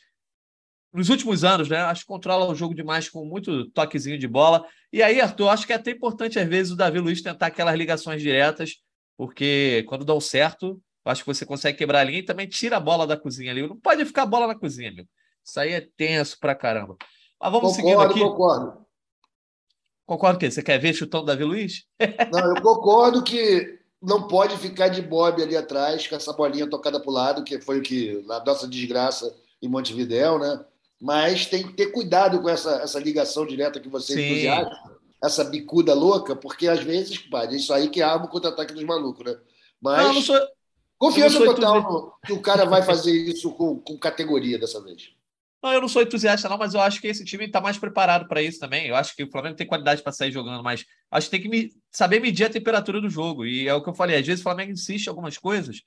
nos últimos anos, né? Acho que controla o jogo demais com muito toquezinho de bola. E aí, Arthur, acho que é até importante, às vezes, o Davi Luiz tentar aquelas ligações diretas, porque quando dão certo, acho que você consegue quebrar a linha e também tira a bola da cozinha ali. Não pode ficar a bola na cozinha, meu. Isso aí é tenso pra caramba. Mas vamos concordo, seguindo aqui. Concordo. Concordo o quê? Você quer ver chutando Davi Luiz? Não, eu concordo que não pode ficar de bob ali atrás com essa bolinha tocada para o lado, que foi o que, na nossa desgraça em Montevidéu, né? Mas tem que ter cuidado com essa, essa ligação direta que você entusiasta, essa bicuda louca, porque às vezes, é isso aí que arma o contra-ataque dos malucos, né? Mas não, não sou, confiança total que o cara vai fazer isso com, com categoria dessa vez. Não, eu não sou entusiasta, não, mas eu acho que esse time está mais preparado para isso também. Eu acho que o Flamengo tem qualidade para sair jogando, mas acho que tem que me, saber medir a temperatura do jogo. E é o que eu falei, às vezes o Flamengo insiste em algumas coisas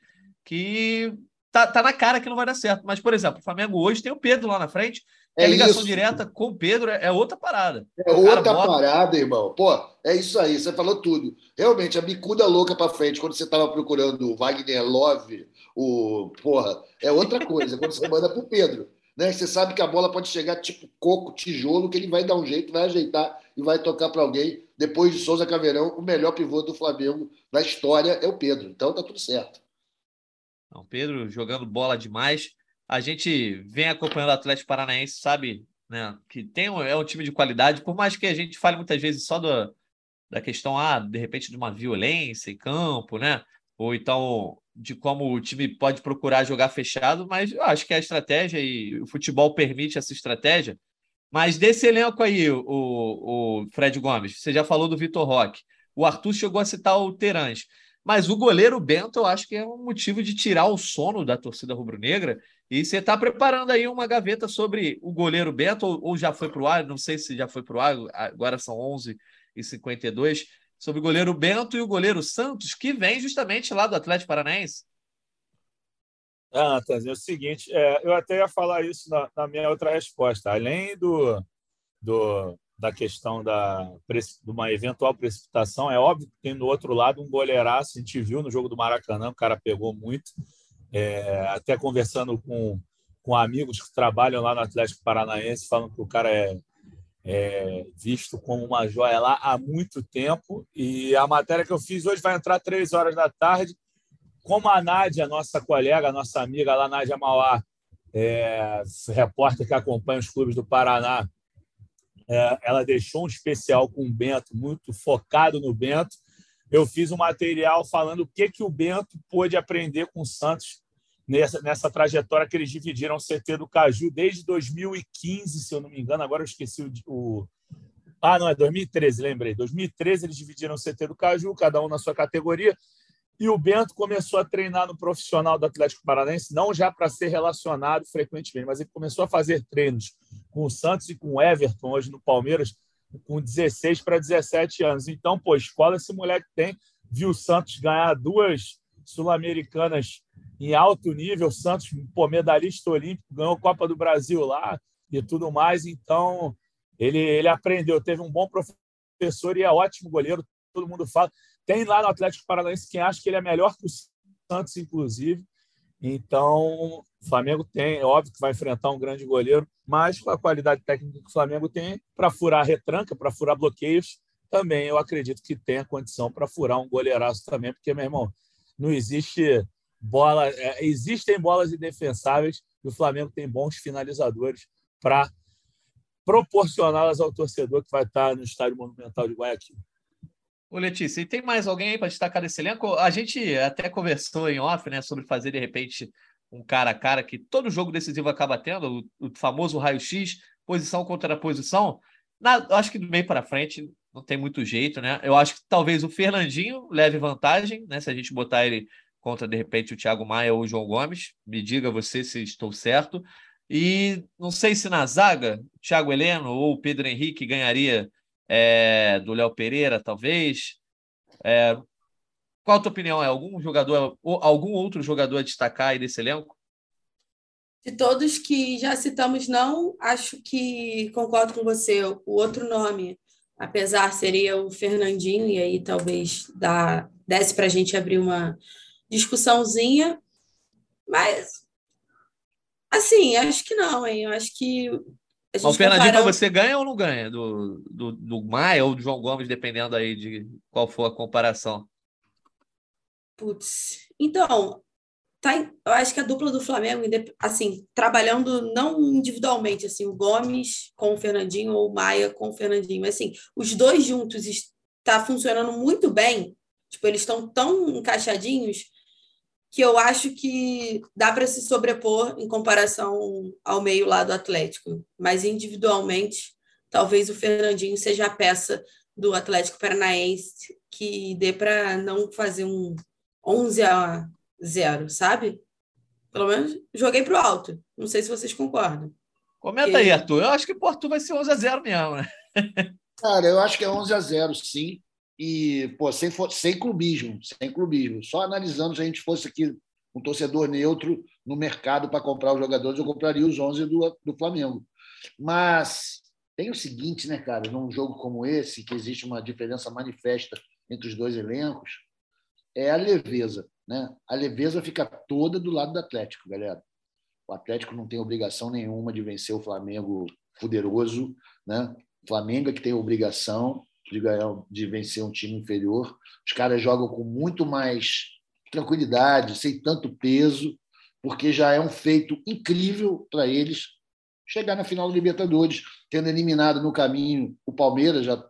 que tá, tá na cara que não vai dar certo. Mas, por exemplo, o Flamengo hoje tem o Pedro lá na frente. É a ligação isso. direta com o Pedro é, é outra parada. É outra parada, irmão. Pô, é isso aí, você falou tudo. Realmente, a bicuda louca para frente, quando você estava procurando o Wagner Love, o. Porra, é outra coisa. quando você manda pro Pedro. Né? Você sabe que a bola pode chegar tipo coco, tijolo, que ele vai dar um jeito, vai ajeitar e vai tocar para alguém. Depois de Souza Caveirão, o melhor pivô do Flamengo na história é o Pedro. Então tá tudo certo. Não, Pedro jogando bola demais. A gente vem acompanhando o Atlético Paranaense, sabe, né, que tem um, é um time de qualidade, por mais que a gente fale muitas vezes só do, da questão, ah, de repente, de uma violência em campo, né? Ou então de como o time pode procurar jogar fechado, mas eu acho que a estratégia e o futebol permite essa estratégia. Mas desse elenco aí, o, o Fred Gomes, você já falou do Vitor Roque. O Arthur chegou a citar o Terãs. Mas o goleiro Bento, eu acho que é um motivo de tirar o sono da torcida rubro-negra. E você está preparando aí uma gaveta sobre o goleiro Bento, ou, ou já foi para o ar, não sei se já foi para o ar, agora são 11h52 sobre o goleiro Bento e o goleiro Santos, que vem justamente lá do Atlético Paranaense. Ah, é o seguinte, é, eu até ia falar isso na, na, minha outra resposta. Além do, do, da questão da, de uma eventual precipitação, é óbvio que tem do outro lado um goleiraço, a gente viu no jogo do Maracanã, o cara pegou muito. É, até conversando com, com amigos que trabalham lá no Atlético Paranaense, falam que o cara é é, visto como uma joia lá há muito tempo. E a matéria que eu fiz hoje vai entrar três horas da tarde. Como a Nádia, nossa colega, nossa amiga lá, Nádia Mauá, é, repórter que acompanha os clubes do Paraná, é, ela deixou um especial com o Bento, muito focado no Bento. Eu fiz um material falando o que, que o Bento pôde aprender com o Santos nessa, nessa trajetória que eles dividiram o CT do Caju desde 2015, se eu não me engano. Agora eu esqueci o, o. Ah, não, é 2013, lembrei. 2013 eles dividiram o CT do Caju, cada um na sua categoria. E o Bento começou a treinar no profissional do Atlético Paranaense, não já para ser relacionado frequentemente, mas ele começou a fazer treinos com o Santos e com o Everton, hoje no Palmeiras, com 16 para 17 anos. Então, pô, escola esse moleque tem. Viu o Santos ganhar duas Sul-Americanas em alto nível. Santos, pô, medalhista olímpico, ganhou Copa do Brasil lá e tudo mais. Então, ele, ele aprendeu, teve um bom professor e é ótimo goleiro. Todo mundo fala. Tem lá no Atlético Paranaense quem acha que ele é melhor que o Santos, inclusive. Então, o Flamengo tem, é óbvio que vai enfrentar um grande goleiro, mas com a qualidade técnica que o Flamengo tem para furar retranca, para furar bloqueios, também eu acredito que tem a condição para furar um goleiraço também, porque, meu irmão, não existe bola, é, existem bolas indefensáveis e o Flamengo tem bons finalizadores para proporcioná-las ao torcedor que vai estar no Estádio Monumental de Guayaquil. Ô, Letícia, e tem mais alguém aí para destacar desse elenco? A gente até conversou em off, né, sobre fazer de repente um cara a cara que todo jogo decisivo acaba tendo, o, o famoso raio-x, posição contra posição. Na, acho que do meio para frente não tem muito jeito, né? Eu acho que talvez o Fernandinho leve vantagem, né? Se a gente botar ele contra, de repente, o Thiago Maia ou o João Gomes. Me diga você se estou certo. E não sei se na zaga, o Thiago Heleno ou o Pedro Henrique ganharia é, do Léo Pereira, talvez. É, qual a tua opinião? É algum jogador, ou algum outro jogador a destacar aí desse elenco? De todos que já citamos, não, acho que concordo com você. O outro nome, apesar, seria o Fernandinho, e aí talvez dá, desse para a gente abrir uma discussãozinha. Mas, assim, acho que não, hein? Eu acho que mas o Fernandinho comparando... você ganha ou não ganha? Do, do, do Maia ou do João Gomes, dependendo aí de qual for a comparação. Putz, então, tá, eu acho que a dupla do Flamengo, assim, trabalhando não individualmente, assim, o Gomes com o Fernandinho ou o Maia com o Fernandinho, mas assim, os dois juntos está funcionando muito bem, tipo, eles estão tão encaixadinhos que eu acho que dá para se sobrepor em comparação ao meio lá do Atlético. Mas individualmente, talvez o Fernandinho seja a peça do Atlético Paranaense que dê para não fazer um 11 a 0, sabe? Pelo menos joguei para o alto. Não sei se vocês concordam. Comenta aí, Arthur. Eu acho que o Porto vai ser 11 a 0 mesmo, né? Cara, eu acho que é 11 a 0, sim e pô, sem, sem clubismo, sem clubismo. Só analisando se a gente fosse aqui um torcedor neutro no mercado para comprar os jogadores, eu compraria os 11 do, do Flamengo. Mas tem o seguinte, né, cara, num jogo como esse, que existe uma diferença manifesta entre os dois elencos, é a leveza, né? A leveza fica toda do lado do Atlético, galera. O Atlético não tem obrigação nenhuma de vencer o Flamengo poderoso, né? O Flamengo é que tem obrigação de ganhar, de vencer um time inferior. Os caras jogam com muito mais tranquilidade, sem tanto peso, porque já é um feito incrível para eles chegar na final do Libertadores, tendo eliminado no caminho o Palmeiras, já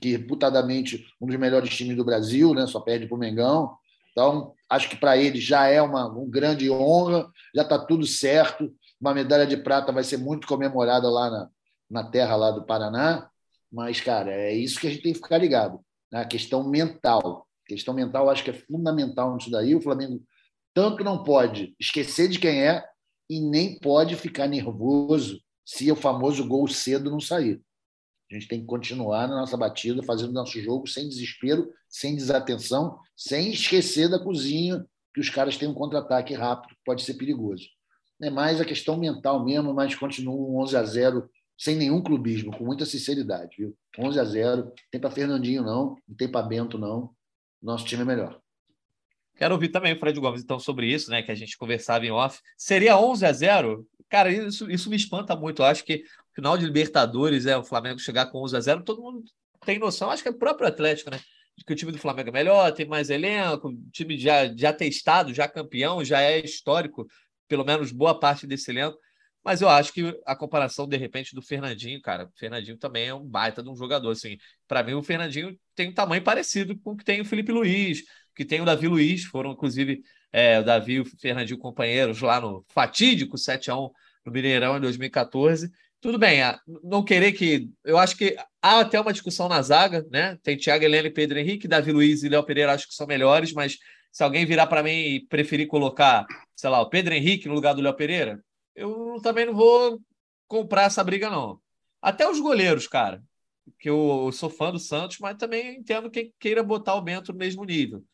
que reputadamente um dos melhores times do Brasil, né? Só perde para o Mengão. Então, acho que para eles já é uma, uma grande honra, já está tudo certo. Uma medalha de prata vai ser muito comemorada lá na, na terra lá do Paraná. Mas, cara, é isso que a gente tem que ficar ligado. Né? A questão mental. A questão mental acho que é fundamental nisso daí. O Flamengo tanto não pode esquecer de quem é e nem pode ficar nervoso se o famoso gol cedo não sair. A gente tem que continuar na nossa batida, fazendo nosso jogo sem desespero, sem desatenção, sem esquecer da cozinha, que os caras têm um contra-ataque rápido, pode ser perigoso. É mais a questão mental mesmo, mas continua um 11 a 0 sem nenhum clubismo, com muita sinceridade, viu? 11 a 0, não tem para Fernandinho não, não tem para Bento não. Nosso time é melhor. Quero ouvir também o Fred Gomes então sobre isso, né, que a gente conversava em off. Seria 11 a 0? Cara, isso, isso me espanta muito. Eu acho que final de Libertadores é o Flamengo chegar com 11 a 0, todo mundo tem noção, acho que é o próprio Atlético, né? Que o time do Flamengo é melhor, tem mais elenco, time já, já testado, já campeão, já é histórico, pelo menos boa parte desse elenco. Mas eu acho que a comparação, de repente, do Fernandinho, cara, o Fernandinho também é um baita de um jogador. Assim, para mim, o Fernandinho tem um tamanho parecido com o que tem o Felipe Luiz, que tem o Davi Luiz. Foram, inclusive, é, o Davi e o Fernandinho companheiros lá no fatídico 7x1 no Mineirão em 2014. Tudo bem, não querer que. Eu acho que há até uma discussão na zaga, né? Tem Thiago Helena e Pedro Henrique, Davi Luiz e Léo Pereira, acho que são melhores, mas se alguém virar para mim e preferir colocar, sei lá, o Pedro Henrique no lugar do Léo Pereira, eu também não vou comprar essa briga, não. Até os goleiros, cara, que eu, sou fã do Santos, mas também entendo quem queira botar o Bento no mesmo nível.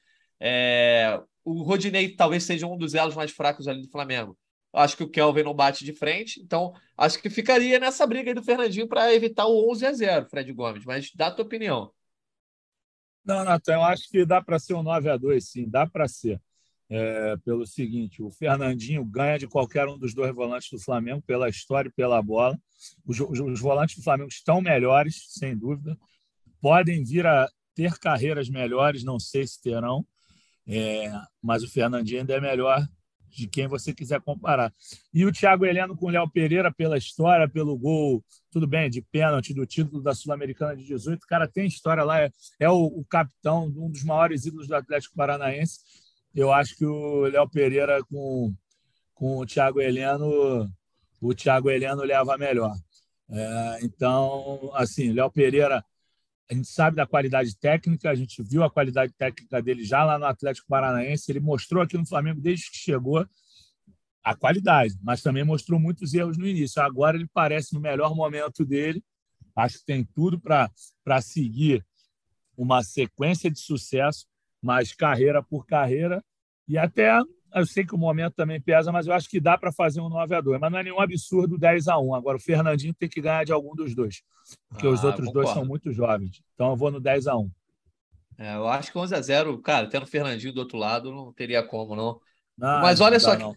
É, o Rodinei talvez seja um dos elos mais fracos ali do Flamengo. Acho que o Kelvin não bate de frente, então acho que ficaria nessa briga aí do Fernandinho para evitar o 11 a 0, Fred Gomes. Mas dá a tua opinião. Não, Natan, eu acho que dá para ser um 9 a 2 sim, dá para ser. É, pelo seguinte, o Fernandinho ganha de qualquer um dos dois volantes do Flamengo pela história e pela bola. Os, os, os volantes do Flamengo estão melhores, sem dúvida. Podem vir a ter carreiras melhores, não sei se terão, é, mas o Fernandinho ainda é melhor de quem você quiser comparar. E o Thiago Heleno com o Léo Pereira, pela história, pelo gol, tudo bem, de pênalti, do título da Sul-Americana de 18, o cara tem história lá, é, é o, o, capitão, um dos maiores ídolos do Atlético Paranaense. Eu acho que o Léo Pereira com, com o Thiago Heleno, o Thiago Heleno leva melhor. É, então, assim, Léo Pereira a gente sabe da qualidade técnica, a gente viu a qualidade técnica dele já lá no Atlético Paranaense. Ele mostrou aqui no Flamengo, desde que chegou, a qualidade, mas também mostrou muitos erros no início. Agora ele parece no melhor momento dele. Acho que tem tudo para seguir uma sequência de sucesso, mas carreira por carreira. E até eu sei que o momento também pesa, mas eu acho que dá para fazer um 9 a 2 Mas não é nenhum absurdo 10 a 1 Agora, o Fernandinho tem que ganhar de algum dos dois, porque ah, os outros concordo. dois são muito jovens. Então, eu vou no 10 a 1 é, Eu acho que 11 a 0 cara, tendo o Fernandinho do outro lado, não teria como, não. não mas olha só. Não.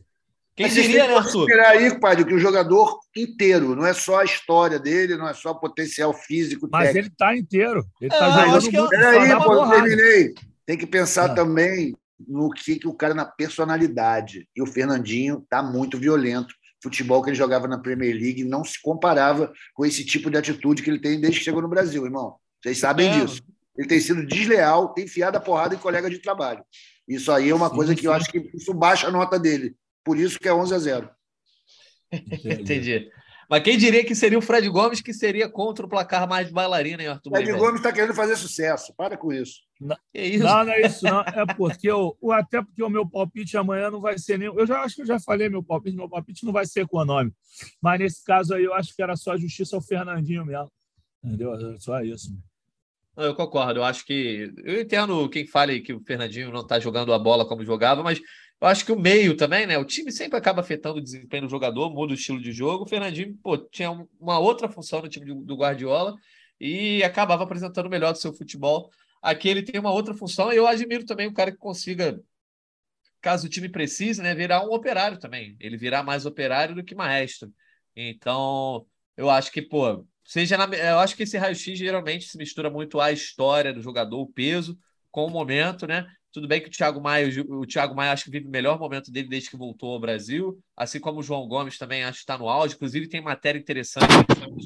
Quem mas diria, né, Arthur? aí, padre, que o jogador inteiro, não é só a história dele, não é só o potencial físico. Mas técnico. ele está inteiro. Ele está é, jogando muito. Peraí, pô, terminei. Tem que pensar é. também no que, que o cara na personalidade. E o Fernandinho está muito violento. Futebol que ele jogava na Premier League não se comparava com esse tipo de atitude que ele tem desde que chegou no Brasil, irmão. Vocês sabem é. disso. Ele tem sido desleal, tem enfiado a porrada em colega de trabalho. Isso aí é uma sim, coisa que sim. eu acho que isso baixa a nota dele. Por isso que é 11 a 0. Entendi. Mas quem diria que seria o Fred Gomes que seria contra o placar mais bailarina, hein, Arthur? Fred Gomes está querendo fazer sucesso. Para com isso. Não, isso? não, não é isso, não. É porque eu, até porque o meu palpite amanhã não vai ser nem. Eu já acho que eu já falei meu palpite, meu palpite não vai ser econômico. Mas nesse caso aí, eu acho que era só justiça ao Fernandinho mesmo. Entendeu? Só isso. Eu concordo. Eu acho que. Eu entendo quem fale que o Fernandinho não está jogando a bola como jogava, mas eu acho que o meio também, né? O time sempre acaba afetando o desempenho do jogador, muda o estilo de jogo. O Fernandinho, pô, tinha uma outra função no time do Guardiola e acabava apresentando melhor do seu futebol. Aqui ele tem uma outra função e eu admiro também o cara que consiga, caso o time precise, né, virar um operário também. Ele virar mais operário do que maestro. Então, eu acho que, pô, seja na, eu acho que esse raio-x geralmente se mistura muito à história do jogador, o peso com o momento, né? Tudo bem que o Thiago Maia, o Thiago Maia acho que vive o melhor momento dele desde que voltou ao Brasil, assim como o João Gomes também acho que está no auge. Inclusive, tem matéria interessante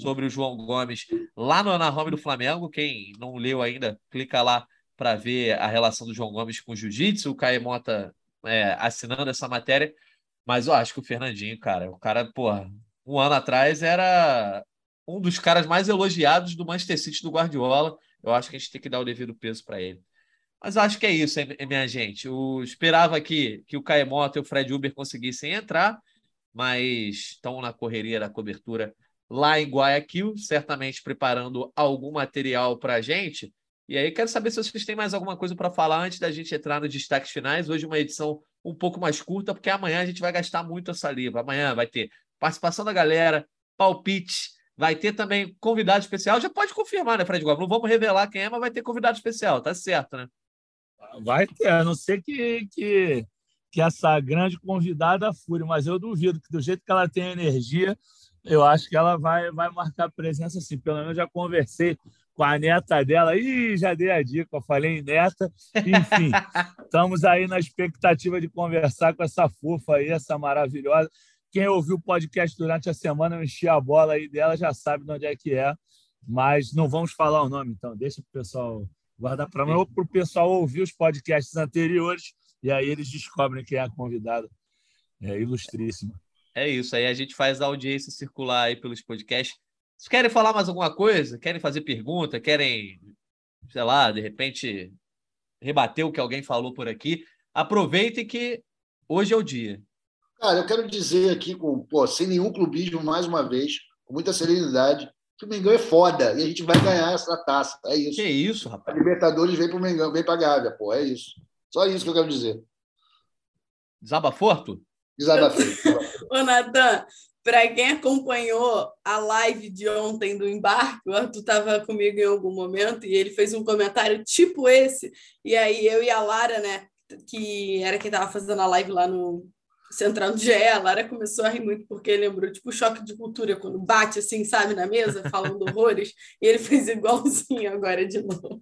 sobre o João Gomes lá no Ana Home do Flamengo. Quem não leu ainda, clica lá para ver a relação do João Gomes com o Jiu-Jitsu. O Caio Mota é, assinando essa matéria. Mas eu acho que o Fernandinho, cara, o cara, porra, um ano atrás era um dos caras mais elogiados do Manchester City do Guardiola. Eu acho que a gente tem que dar o devido peso para ele. Mas acho que é isso, minha gente. Eu esperava que, que o Caemota e o Fred Uber conseguissem entrar, mas estão na correria da cobertura lá em Guayaquil, certamente preparando algum material para a gente. E aí, quero saber se vocês têm mais alguma coisa para falar antes da gente entrar nos destaques finais. Hoje, uma edição um pouco mais curta, porque amanhã a gente vai gastar muito a saliva. Amanhã vai ter participação da galera, palpite, vai ter também convidado especial. Já pode confirmar, né, Fred Gomes? Não vamos revelar quem é, mas vai ter convidado especial, tá certo, né? Vai ter, a não ser que, que, que essa grande convidada fure, mas eu duvido que do jeito que ela tem energia, eu acho que ela vai, vai marcar presença sim. Pelo menos já conversei com a neta dela. e já dei a dica, falei em neta. Enfim, estamos aí na expectativa de conversar com essa fofa aí, essa maravilhosa. Quem ouviu o podcast durante a semana, eu enchi a bola aí dela, já sabe de onde é que é. Mas não vamos falar o nome, então deixa o pessoal guardar para o pessoal ouvir os podcasts anteriores e aí eles descobrem quem é a convidada. É ilustríssima. É isso, aí a gente faz a audiência circular aí pelos podcasts. Se querem falar mais alguma coisa, querem fazer pergunta, querem, sei lá, de repente rebater o que alguém falou por aqui, aproveitem que hoje é o dia. Cara, eu quero dizer aqui, com, pô, sem nenhum clubismo, mais uma vez, com muita serenidade, que o Mengão é foda e a gente vai ganhar essa taça. É isso. Que isso, rapaz. A Libertadores vem para o Mengão, vem para a Gávea, pô. É isso. Só isso que eu quero dizer. Desabafou, Arthur? Desabafei. Ô, Natan, para quem acompanhou a live de ontem do embarque, o Arthur estava comigo em algum momento e ele fez um comentário tipo esse. E aí eu e a Lara, né, que era quem estava fazendo a live lá no Central do GE, a Lara começou a rir muito porque lembrou, tipo, choque de cultura, quando bate assim, sabe, na mesa, falando horrores, e ele fez igualzinho agora de novo.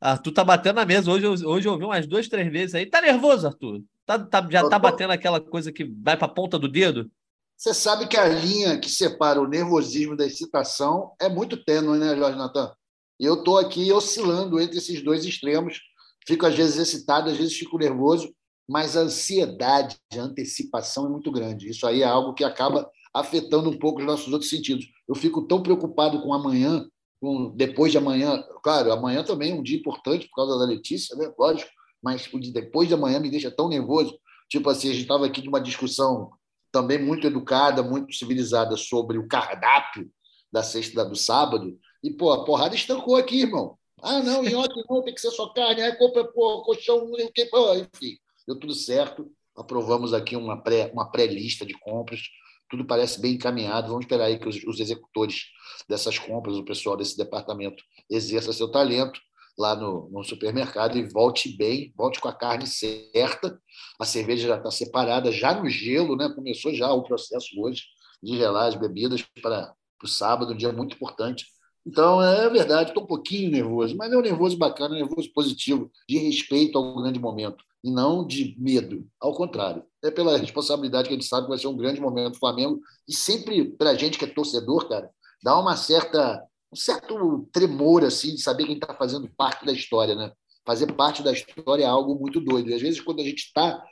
Arthur tá batendo na mesa. Hoje, hoje eu ouvi umas duas, três vezes aí. Tá nervoso, Arthur? Tá, tá, já tá batendo aquela coisa que vai para a ponta do dedo? Você sabe que a linha que separa o nervosismo da excitação é muito tênue, né, Jorge Natan? E eu estou aqui oscilando entre esses dois extremos. Fico, às vezes, excitado, às vezes fico nervoso, mas a ansiedade, a antecipação é muito grande. Isso aí é algo que acaba afetando um pouco os nossos outros sentidos. Eu fico tão preocupado com amanhã, com depois de amanhã. Claro, amanhã também é um dia importante por causa da Letícia, né? lógico, mas o de depois de amanhã me deixa tão nervoso. Tipo assim, a gente estava aqui de uma discussão também muito educada, muito civilizada sobre o cardápio da sexta do sábado. E, pô, a porrada estancou aqui, irmão. Ah, não, e ontem não, tem que ser só carne, aí compra pô, colchão, pô, enfim, deu tudo certo. Aprovamos aqui uma pré uma pré-lista de compras, tudo parece bem encaminhado. Vamos esperar aí que os, os executores dessas compras, o pessoal desse departamento, exerça seu talento lá no, no, supermercado e volte bem, volte com a carne certa. A cerveja já está separada, já no gelo, né? Começou já o processo hoje de gelar as bebidas para o sábado, um dia muito importante. Então, é verdade, estou um pouquinho nervoso, mas é um nervoso bacana, um nervoso positivo, de respeito ao grande momento, e não de medo. Ao contrário, é pela responsabilidade que a gente sabe que vai ser um grande momento do Flamengo, e sempre, para a gente que é torcedor, cara, dá uma certa um certo tremor assim de saber quem está fazendo parte da história, né? Fazer parte da história é algo muito doido. E às vezes, quando a gente está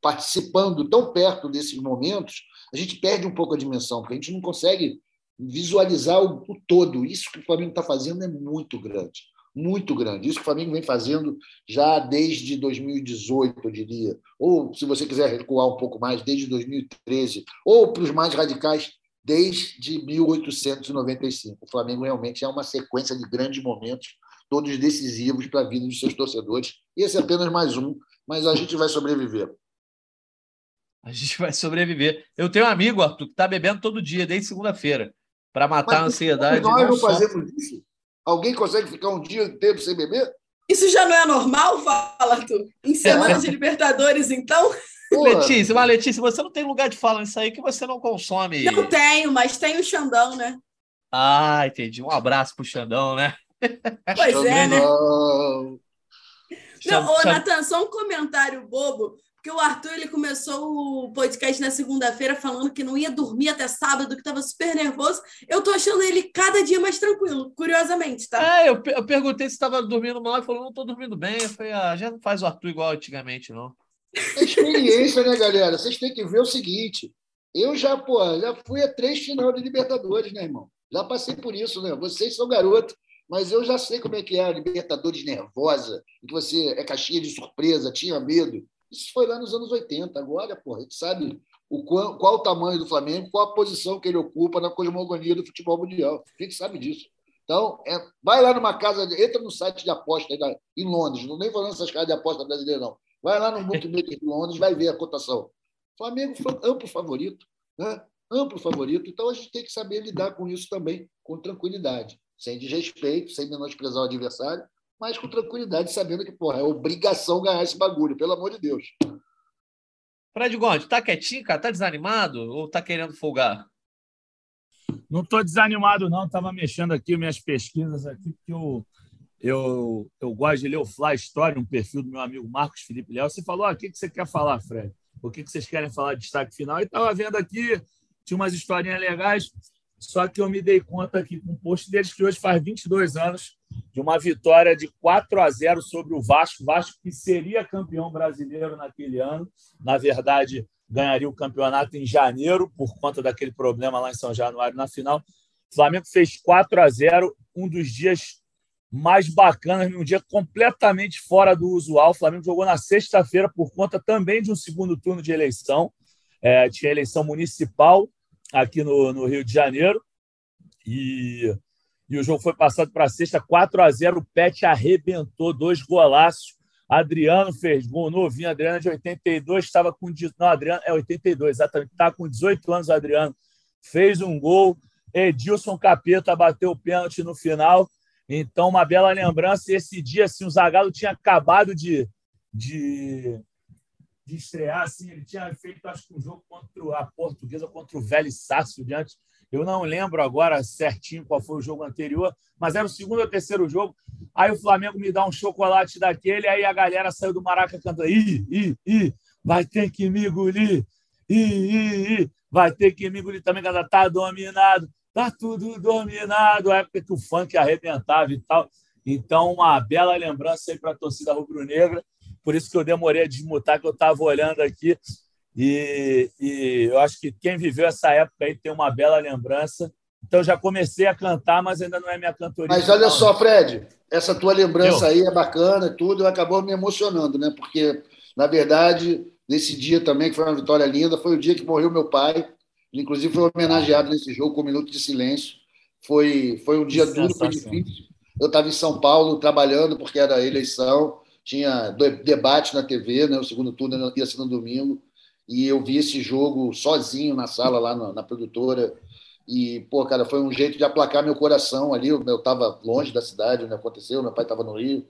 participando tão perto desses momentos, a gente perde um pouco a dimensão, porque a gente não consegue visualizar o, o todo. Isso que o Flamengo está fazendo é muito grande, muito grande. Isso que o Flamengo vem fazendo já desde 2018, eu diria. Ou, se você quiser recuar um pouco mais, desde 2013. Ou, para os mais radicais, desde 1895. O Flamengo realmente é uma sequência de grandes momentos, todos decisivos para a vida dos seus torcedores. Esse é apenas mais um, mas a gente vai sobreviver. A gente vai sobreviver. Eu tenho um amigo, Arthur, que está bebendo todo dia, desde segunda-feira, para matar mas, a ansiedade. Nós não, não fazemos isso. Alguém consegue ficar um dia inteiro sem beber? Isso já não é normal, fala, Arthur? Em semana de Libertadores, então? Letícia, mas Letícia, você não tem lugar de fala nisso aí que você não consome. Não tenho, mas tem o Xandão, né? Ah, entendi. Um abraço pro Xandão, né? Pois é, né? Não, ô, Natan, só um comentário bobo, porque o Arthur ele começou o podcast na segunda-feira falando que não ia dormir até sábado, que estava super nervoso. Eu tô achando ele cada dia mais tranquilo, curiosamente, tá? É, eu, eu perguntei se estava dormindo mal, ele falou, não tô dormindo bem. Eu falei, ah, já não faz o Arthur igual antigamente, não. É experiência, né, galera? Vocês têm que ver o seguinte. Eu já, pô, já fui a três final de Libertadores, né, irmão? Já passei por isso, né? Vocês são garotos, mas eu já sei como é que é a Libertadores nervosa, que você é caixinha de surpresa, tinha medo. Isso foi lá nos anos 80. Agora, pô, a gente sabe o qual, qual o tamanho do Flamengo, qual a posição que ele ocupa na cosmogonia do futebol mundial. A gente sabe disso. Então, é, vai lá numa casa, entra no site de aposta em Londres, não nem falando essas casas de aposta brasileiras, não. Vai lá no Bookmaker de Londres, vai ver a cotação. Flamengo foi amplo favorito, né? amplo favorito. Então a gente tem que saber lidar com isso também, com tranquilidade, sem desrespeito, sem menosprezar o adversário, mas com tranquilidade, sabendo que porra, é obrigação ganhar esse bagulho, pelo amor de Deus. Fred Gomes, tá quietinho, cara? Tá desanimado ou tá querendo folgar? Não estou desanimado, não. Estava mexendo aqui minhas pesquisas aqui, porque eu eu, eu gosto de ler o Fly Story, um perfil do meu amigo Marcos Felipe Leal. Você falou, ah, o que, que você quer falar, Fred? O que, que vocês querem falar de destaque final? E estava vendo aqui, tinha umas historinhas legais, só que eu me dei conta aqui com um post deles que hoje faz 22 anos de uma vitória de 4 a 0 sobre o Vasco. Vasco que seria campeão brasileiro naquele ano. Na verdade, ganharia o campeonato em janeiro por conta daquele problema lá em São Januário na final. O Flamengo fez 4 a 0, um dos dias mais bacanas, num dia completamente fora do usual. O Flamengo jogou na sexta-feira por conta também de um segundo turno de eleição. É, tinha eleição municipal aqui no, no, Rio de Janeiro. E, e o jogo foi passado para sexta, 4 a 0 O Pet arrebentou dois golaços. Adriano fez gol novinho. Adriano é de 82, estava com. Não, Adriano é 82, exatamente. Estava com 18 anos, Adriano. Fez um gol. Edilson Capeta bateu o pênalti no final. Então, uma bela lembrança. Esse dia, assim, o Zagallo tinha acabado de, de, de estrear. Assim, ele tinha feito, acho que, um jogo contra a Portuguesa, contra o Velho Sácio diante eu não lembro agora certinho qual foi o jogo anterior, mas era o segundo ou terceiro jogo. Aí o Flamengo me dá um chocolate daquele, aí a galera saiu do Maraca cantando: ih, ih, ih, vai ter que me engolir, ih, ih, ih, vai ter que me engolir também, cada tá dominado, tá tudo dominado. A época que o funk arrebentava e tal. Então, uma bela lembrança aí para a torcida rubro-negra. Por isso que eu demorei a desmutar, que eu estava olhando aqui. E, e, eu acho que quem viveu essa época aí tem uma bela lembrança. Então já comecei a cantar, mas ainda não é minha cantoria. Mas olha não. só, Fred, essa tua lembrança eu. aí é bacana e tudo, acabou me emocionando, né? Porque, na verdade, nesse dia também, que foi uma vitória linda, foi o dia que morreu meu pai. Inclusive foi homenageado nesse jogo com um minuto de silêncio. Foi, foi um dia duro, foi difícil. Eu estava em São Paulo trabalhando, porque era eleição, tinha debate na TV, né? O segundo turno ia ser no domingo e eu vi esse jogo sozinho na sala lá na, na produtora e pô cara foi um jeito de aplacar meu coração ali eu estava longe da cidade onde aconteceu meu pai estava no Rio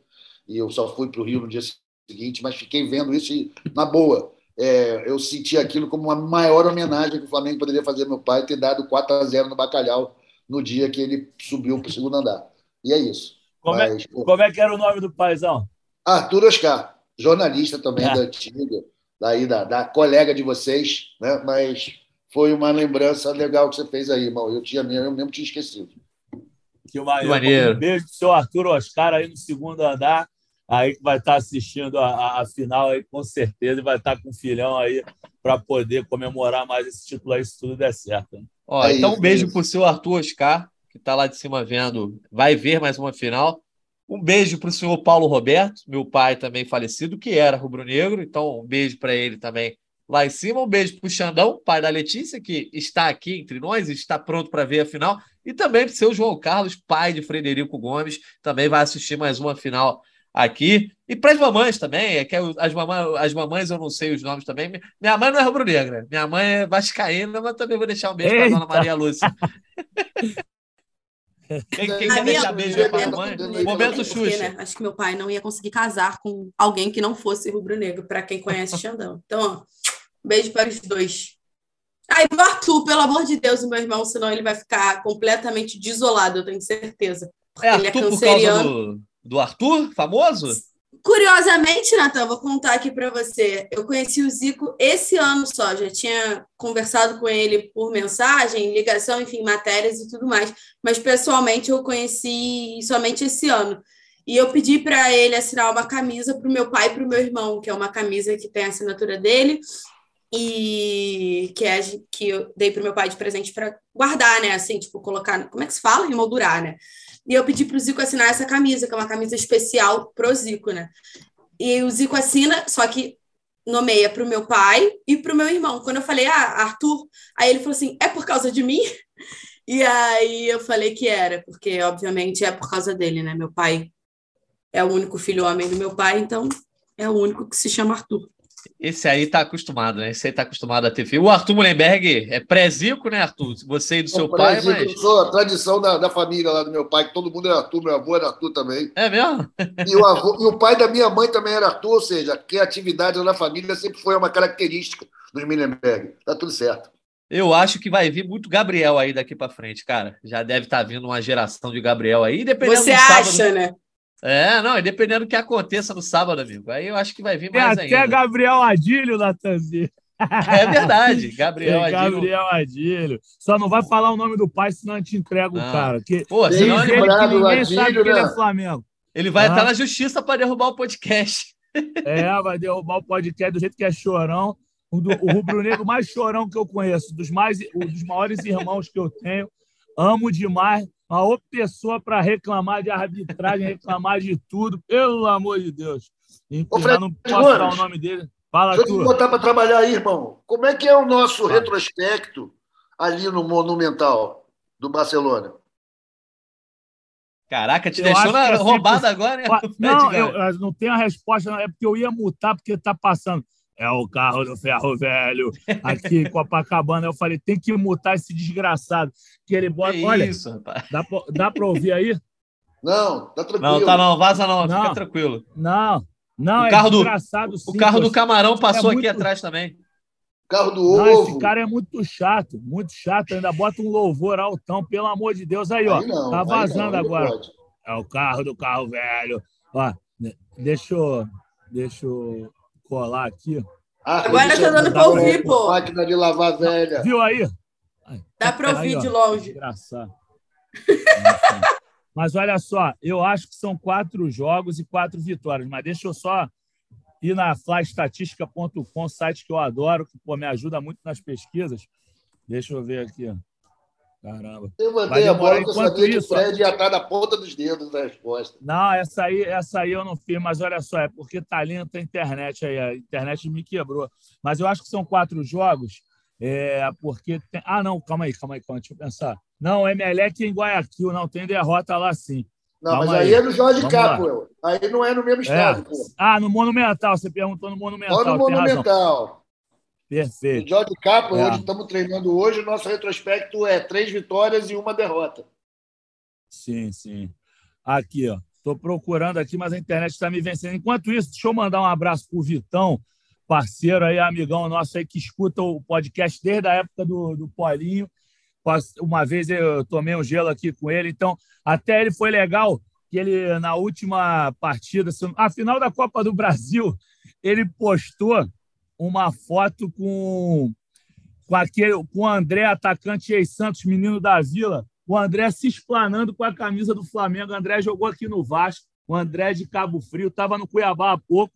e eu só fui para o Rio no dia seguinte mas fiquei vendo isso e na boa é, eu senti aquilo como uma maior homenagem que o Flamengo poderia fazer ao meu pai ter dado 4 a 0 no Bacalhau no dia que ele subiu para o segundo andar e é isso como, é, mas, é, como é que era o nome do paizão Arthur Oscar jornalista também é. da antiga daí da, da colega de vocês, né? Mas foi uma lembrança legal que você fez aí, irmão. Eu, tinha, eu mesmo tinha esquecido. Que maneiro. Um beijo pro seu Arthur Oscar aí no segundo andar, aí que vai estar assistindo a, a, a final aí com certeza e vai estar com o filhão aí para poder comemorar mais esse título aí se tudo der certo. Né? Ó, é então, isso, um beijo é pro seu Arthur Oscar, que está lá de cima vendo, vai ver mais uma final. Um beijo para o senhor Paulo Roberto, meu pai também falecido, que era rubro-negro, então um beijo para ele também lá em cima. Um beijo para o Xandão, pai da Letícia, que está aqui entre nós, está pronto para ver a final. E também para o seu João Carlos, pai de Frederico Gomes, também vai assistir mais uma final aqui. E para as mamães também, é que as, mamães, as mamães eu não sei os nomes também. Minha mãe não é rubro-negra, minha mãe é vascaína, mas também vou deixar um beijo para a dona Maria Lúcia. Quem, quem quer deixar beijo para a mãe? Momento Xuxa. Né? Acho que meu pai não ia conseguir casar com alguém que não fosse rubro-negro, para quem conhece Xandão. Então, ó, beijo para os dois. Ai, o Arthur, pelo amor de Deus, meu irmão, senão ele vai ficar completamente desolado, eu tenho certeza. É Arthur é por causa do, do Arthur, famoso? Curiosamente, Natan, vou contar aqui para você. Eu conheci o Zico esse ano só, já tinha conversado com ele por mensagem, ligação, enfim, matérias e tudo mais. Mas pessoalmente eu conheci somente esse ano. E eu pedi para ele assinar uma camisa para o meu pai e para o meu irmão, que é uma camisa que tem a assinatura dele e que é que eu dei para o meu pai de presente para guardar, né? Assim, tipo, colocar, como é que se fala? Emoldurar, né? E eu pedi para o Zico assinar essa camisa, que é uma camisa especial pro Zico, né? E o Zico assina, só que nomeia para o meu pai e para o meu irmão. Quando eu falei, ah, Arthur, aí ele falou assim: é por causa de mim? E aí eu falei que era, porque obviamente é por causa dele, né? Meu pai é o único filho homem do meu pai, então é o único que se chama Arthur. Esse aí tá acostumado, né? Esse aí tá acostumado a ter filho. O Arthur Mullenberg é pré-zico, né, Arthur? Você e do seu pai, mas. Eu sou a tradição da, da família lá do meu pai, que todo mundo era Arthur, meu avô era Arthur também. É mesmo? E o, avô, e o pai da minha mãe também era Arthur, ou seja, a criatividade na família sempre foi uma característica dos Mullenberg. Tá tudo certo. Eu acho que vai vir muito Gabriel aí daqui para frente, cara. Já deve estar tá vindo uma geração de Gabriel aí, dependendo Você acha, sábado... né? É, não, e dependendo do que aconteça no sábado, amigo. Aí eu acho que vai vir mais Tem até ainda. Gabriel Adílio, Natanzinho. É verdade, Gabriel Adílio. Gabriel Adílio. Só não vai falar o nome do pai, senão a gente entrega o cara. Que, Pô, senão ele, que ninguém Adílio, sabe né? que ele é Flamengo. Ele vai ah. estar na justiça para derrubar o podcast. É, vai derrubar o podcast do jeito que é chorão. O, do, o rubro-negro mais chorão que eu conheço, dos, mais, dos maiores irmãos que eu tenho. Amo demais uma outra pessoa para reclamar de arbitragem, reclamar de tudo, pelo amor de Deus. Ô, Fred, não posso falar o nome dele. Fala Deixa eu te botar para trabalhar aí, irmão. Como é que é o nosso retrospecto ali no Monumental do Barcelona? Caraca, te eu deixou na assim, roubada agora, né? Não, eu, não tenho a resposta, é porque eu ia mutar, porque tá passando. É o carro do ferro velho aqui em Copacabana. Eu falei, tem que mutar esse desgraçado. Que ele bota. Que Olha, isso, rapaz. Dá, pra, dá pra ouvir aí? Não, tá tranquilo. Não, tá não, vaza não, não fica tranquilo. Não, não, o é carro desgraçado. Do, sim, o carro do camarão passou é aqui atrás também. Carro do não, ovo. Esse cara é muito chato, muito chato. Ainda bota um louvor altão, pelo amor de Deus. Aí, ó. Aí não, tá vazando não, agora. É o carro do carro velho. Ó, deixa eu, deixa eu colar aqui. Ah, Agora tá dando para ouvir, pô. Máquina de lavar velha. Viu aí? Dá para ouvir de longe. Engraçado. Mas olha só, eu acho que são quatro jogos e quatro vitórias. Mas deixa eu só ir na flystatistica.com, site que eu adoro, que pô, me ajuda muito nas pesquisas. Deixa eu ver aqui. Caramba. Eu mandei a bola que eu sabia isso, que o Fred ia estar na ponta dos dedos da resposta. Não, essa aí, essa aí eu não fiz, mas olha só, é porque tá lenta a internet aí, a internet me quebrou. Mas eu acho que são quatro jogos, é, porque tem... Ah, não, calma aí, calma aí, calma deixa eu pensar. Não, Emelec em Guayaquil, não, tem derrota lá sim. Não, Calma mas aí, aí é no Jorge Capwell. Aí não é no mesmo é. estado. É. Ah, no Monumental. Você perguntou no Monumental. Só no Monumental. Perfeito. O Jorge Capwell, é. hoje estamos treinando hoje, o nosso retrospecto é três vitórias e uma derrota. Sim, sim. Aqui, ó. Estou procurando aqui, mas a internet está me vencendo. Enquanto isso, deixa eu mandar um abraço para o Vitão, parceiro aí, amigão nosso aí, que escuta o podcast desde a época do, do Polinho. Uma vez eu tomei um gelo aqui com ele, então até ele foi legal que ele, na última partida, a final da Copa do Brasil, ele postou uma foto com, com, aquele, com o André, atacante ex Santos, menino da Vila, o André se explanando com a camisa do Flamengo. O André jogou aqui no Vasco, o André de Cabo Frio, estava no Cuiabá há pouco.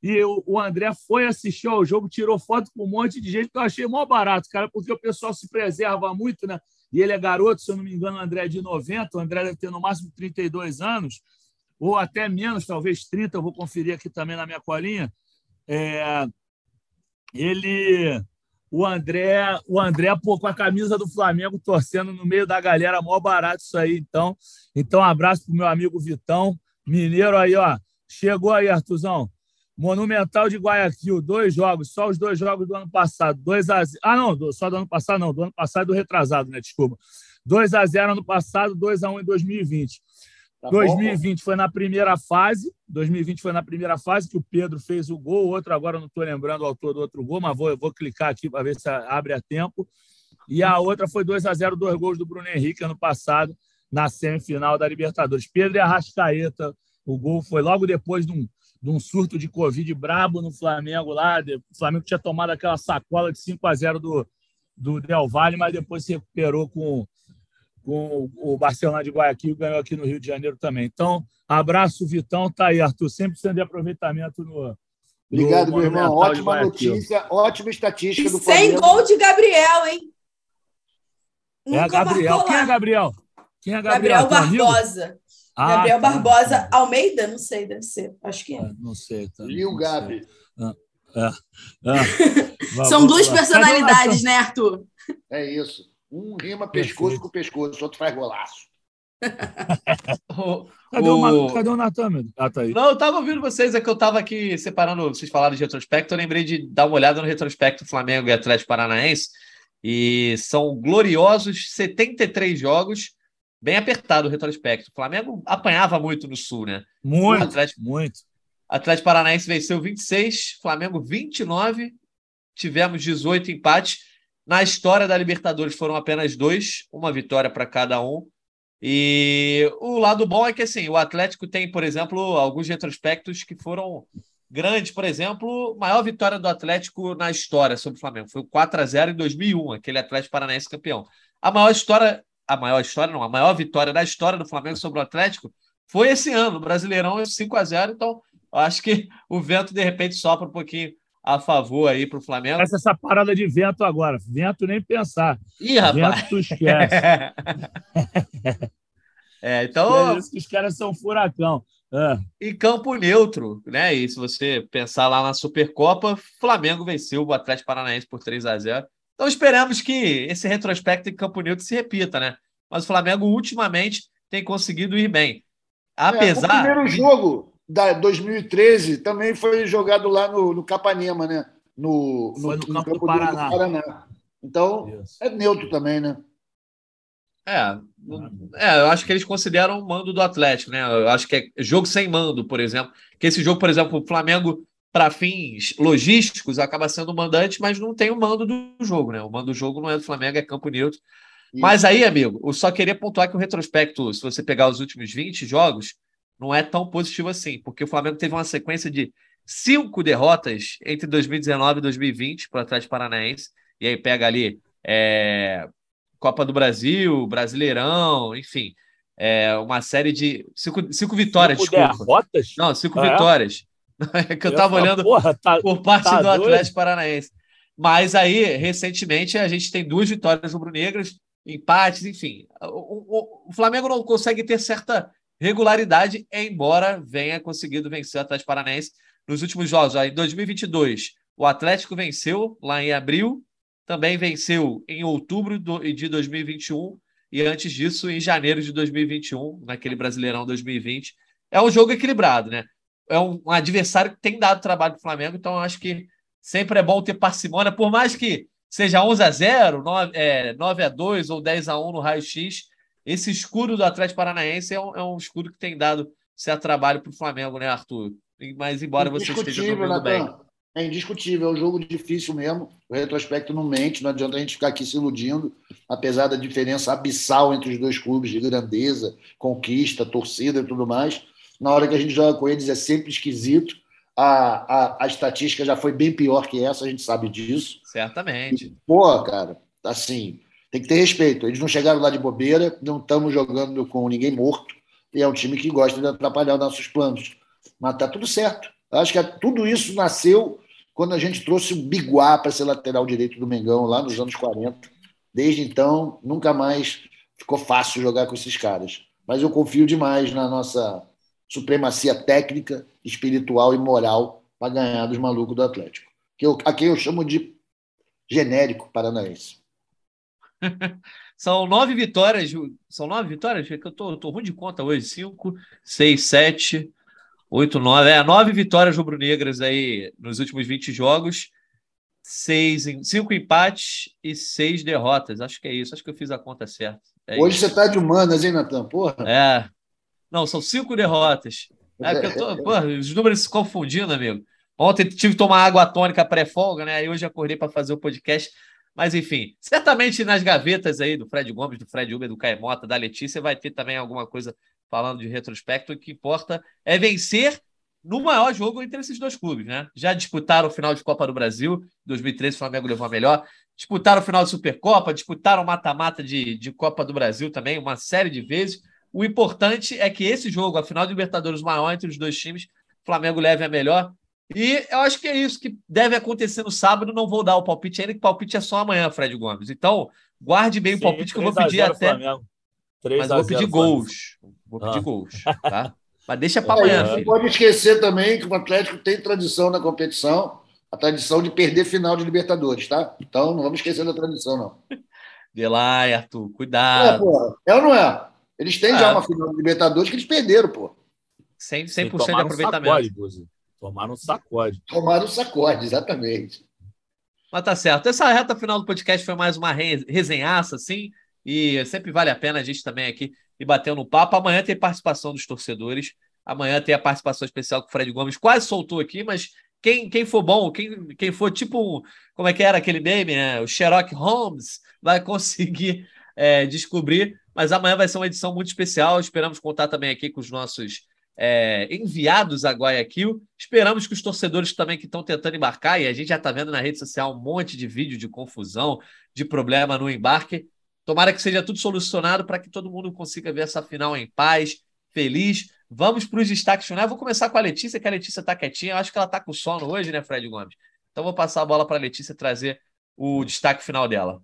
E o, o André foi assistir ao jogo, tirou foto com um monte de gente, que eu achei mó barato, cara, porque o pessoal se preserva muito, né? E ele é garoto, se eu não me engano, o André é de 90, o André deve ter no máximo 32 anos, ou até menos, talvez 30, eu vou conferir aqui também na minha colinha. É, ele, o André, o André pô, com a camisa do Flamengo torcendo no meio da galera, mó barato isso aí, então. Então, um abraço pro meu amigo Vitão, mineiro aí, ó. Chegou aí, Artuzão. Monumental de Guayaquil, dois jogos, só os dois jogos do ano passado. 2 a 0. Ah, não, só do ano passado, não, do ano passado do retrasado, né? Desculpa. 2 a 0 ano passado, 2 a 1 em 2020. Tá 2020 bom. foi na primeira fase. 2020 foi na primeira fase que o Pedro fez o gol. Outro agora não estou lembrando o autor do outro gol, mas vou, vou clicar aqui para ver se abre a tempo. E a outra foi 2 a 0 dois gols do Bruno Henrique ano passado na semifinal da Libertadores. Pedro e Arrascaeta. O gol foi logo depois de um de um surto de Covid brabo no Flamengo lá. O Flamengo tinha tomado aquela sacola de 5 a 0 do, do Del Valle, mas depois se recuperou com, com o Barcelona de Guayaquil e ganhou aqui no Rio de Janeiro também. Então, abraço, Vitão. Tá aí, Arthur. sempre sendo de aproveitamento no. Obrigado, meu irmão. Ótima notícia, ótima estatística do Flamengo. Sem gol de Gabriel, hein? é Gabriel. Quem é Gabriel? Quem é Gabriel? Gabriel Barbosa. Ah, Gabriel tá. Barbosa Almeida? Não sei, deve ser. Acho que é. Ah, não sei. Tá, e o Gabi. Ah, ah, ah. São duas personalidades, né, Arthur? É isso. Um rima pescoço Perfeito. com pescoço, outro faz golaço. cadê, o... cadê o Natan, meu? Ah, tá aí. Não, eu estava ouvindo vocês, é que eu estava aqui separando, vocês falaram de retrospecto, eu lembrei de dar uma olhada no retrospecto Flamengo e Atlético Paranaense, e são gloriosos 73 jogos, bem apertado o retrospecto. O Flamengo apanhava muito no Sul, né? Muito, Atlético, muito. Atlético Paranaense venceu 26, Flamengo 29, tivemos 18 empates. Na história da Libertadores foram apenas dois, uma vitória para cada um. E o lado bom é que assim, o Atlético tem, por exemplo, alguns retrospectos que foram grandes. Por exemplo, maior vitória do Atlético na história sobre o Flamengo foi o 4 a 0 em 2001, aquele Atlético Paranaense campeão. A maior história a maior história, não, a maior vitória da história do Flamengo sobre o Atlético foi esse ano, Brasileirão 5 a 0 Então, acho que o vento, de repente, sopra um pouquinho a favor aí para o Flamengo. Essa, essa parada de vento agora. Vento nem pensar. Ih, rapaz. Vento tu esquece. é, então. É isso que os caras são furacão. É. E campo neutro, né? E se você pensar lá na Supercopa, Flamengo venceu o Atlético Paranaense por 3 a 0 então esperamos que esse retrospecto em Campo Neutro se repita, né? Mas o Flamengo ultimamente tem conseguido ir bem. Apesar. É, o primeiro jogo da 2013 também foi jogado lá no, no Capanema, né? No, no, no, campo, campo, do Paraná. Do Paraná. Então, Isso. é neutro também, né? É, é, eu acho que eles consideram o mando do Atlético, né? Eu acho que é jogo sem mando, por exemplo. Que esse jogo, por exemplo, o Flamengo, para fins logísticos, acaba sendo o mandante, mas não tem o mando do jogo, né? O mando do jogo não é do Flamengo, é campo neutro. Isso. Mas aí, amigo, eu só queria pontuar que o retrospecto, se você pegar os últimos 20 jogos, não é tão positivo assim, porque o Flamengo teve uma sequência de cinco derrotas entre 2019 e 2020 para o Atlético Paranaense, e aí pega ali é, Copa do Brasil, Brasileirão, enfim, é, uma série de cinco, cinco vitórias, cinco desculpa. derrotas? Não, cinco ah, vitórias. É? que eu estava olhando porra, tá, por parte tá do Atlético Paranaense. Mas aí, recentemente, a gente tem duas vitórias rubro-negras, empates, enfim. O, o, o, Flamengo não consegue ter certa regularidade, embora venha conseguido vencer o Atlético Paranaense nos últimos jogos. Em 2022, o Atlético venceu lá em abril, também venceu em outubro de 2021 e antes disso em janeiro de 2021, naquele Brasileirão 2020. É um jogo equilibrado, né? É um, adversário que tem dado trabalho para o Flamengo, então acho que sempre é bom ter parcimônia, por mais que seja 11 a 0, 9, é, 9 a 2 ou 10 a 1 no raio-x, esse escuro do Atlético Paranaense é um, é um escuro que tem dado certo trabalho para o Flamengo, né, Arthur? Mas embora você esteja jogando bem. É indiscutível, é um jogo difícil mesmo. O retrospecto não mente, não adianta a gente ficar aqui se iludindo, apesar da diferença abissal entre os dois clubes de grandeza, conquista, torcida e tudo mais. Na hora que a gente joga com eles é sempre esquisito. A, a, a estatística já foi bem pior que essa, a gente sabe disso. Certamente. E, pô, cara, assim, tem que ter respeito. Eles não chegaram lá de bobeira, não estamos jogando com ninguém morto, e é um time que gosta de atrapalhar nossos planos. Mas tá tudo certo. Acho que tudo isso nasceu quando a gente trouxe o Biguá para ser lateral direito do Mengão lá nos anos 40. Desde então, nunca mais ficou fácil jogar com esses caras. Mas eu confio demais na nossa supremacia técnica, espiritual e moral para ganhar dos malucos do Atlético. Que eu, a quem eu chamo de genérico paranaense. são nove vitórias. São nove vitórias? É eu tô, tô ruim de conta hoje. Cinco, seis, sete, 8, 9. É, 9 vitórias rubro-negras aí nos últimos 20 jogos. Seis, cinco empates e seis derrotas. Acho que é isso. Acho que eu fiz a conta certa. É Hoje isso. você está de humanas, hein, Natan? Porra. É. Não, são cinco derrotas. É eu tô, porra, os números se confundindo, amigo. Ontem tive que tomar água tônica pré-folga, né? Aí hoje acordei para fazer o podcast. Mas, enfim, certamente nas gavetas aí do Fred Gomes, do Fred Uber, do Caemota, da Letícia, vai ter também alguma coisa falando de retrospecto, o que importa é vencer no maior jogo entre esses dois clubes, né? Já disputaram o final de Copa do Brasil, 2013 o Flamengo levou a melhor, disputaram o final de Supercopa, disputaram mata-mata de, de Copa do Brasil também, uma série de vezes. O importante é que esse jogo, a final de Libertadores maior entre os dois times, Flamengo leve a melhor. E eu acho que é isso que deve acontecer no sábado. Não vou dar o palpite ainda, que o palpite é só amanhã, Fred Gomes. Então, guarde bem Sim, o palpite que eu vou pedir até. Mas vou pedir gols. Vou pedir ah. gols, tá? Mas deixa para amanhã, é, Não pode esquecer também que o Atlético tem tradição na competição, a tradição de perder final de Libertadores, tá? Então não vamos esquecer da tradição, não. Vê lá, Arthur, cuidado. É, porra. É ou não é? Eles têm é. já uma final de Libertadores que eles perderam, pô. 100%, 100 de aproveitamento. Sacode, Tomaram um sacode. Tomaram um sacode, exatamente. Mas tá certo. Essa reta final do podcast foi mais uma resenhaça, assim, e sempre vale a pena a gente também aqui e bateu no papo. Amanhã tem participação dos torcedores. Amanhã tem a participação especial que o Fred Gomes quase soltou aqui, mas quem, quem for bom, quem, quem for tipo, como é que era aquele meme, né? O Sherlock Holmes vai conseguir é, descobrir. Mas amanhã vai ser uma edição muito especial. Esperamos contar também aqui com os nossos é, enviados a Guayaquil. Esperamos que os torcedores também que estão tentando embarcar, e a gente já está vendo na rede social um monte de vídeo de confusão, de problema no embarque, Tomara que seja tudo solucionado para que todo mundo consiga ver essa final em paz, feliz. Vamos para os destaques finais. Vou começar com a Letícia, que a Letícia está quietinha. Eu acho que ela está com sono hoje, né, Fred Gomes? Então vou passar a bola para a Letícia trazer o destaque final dela.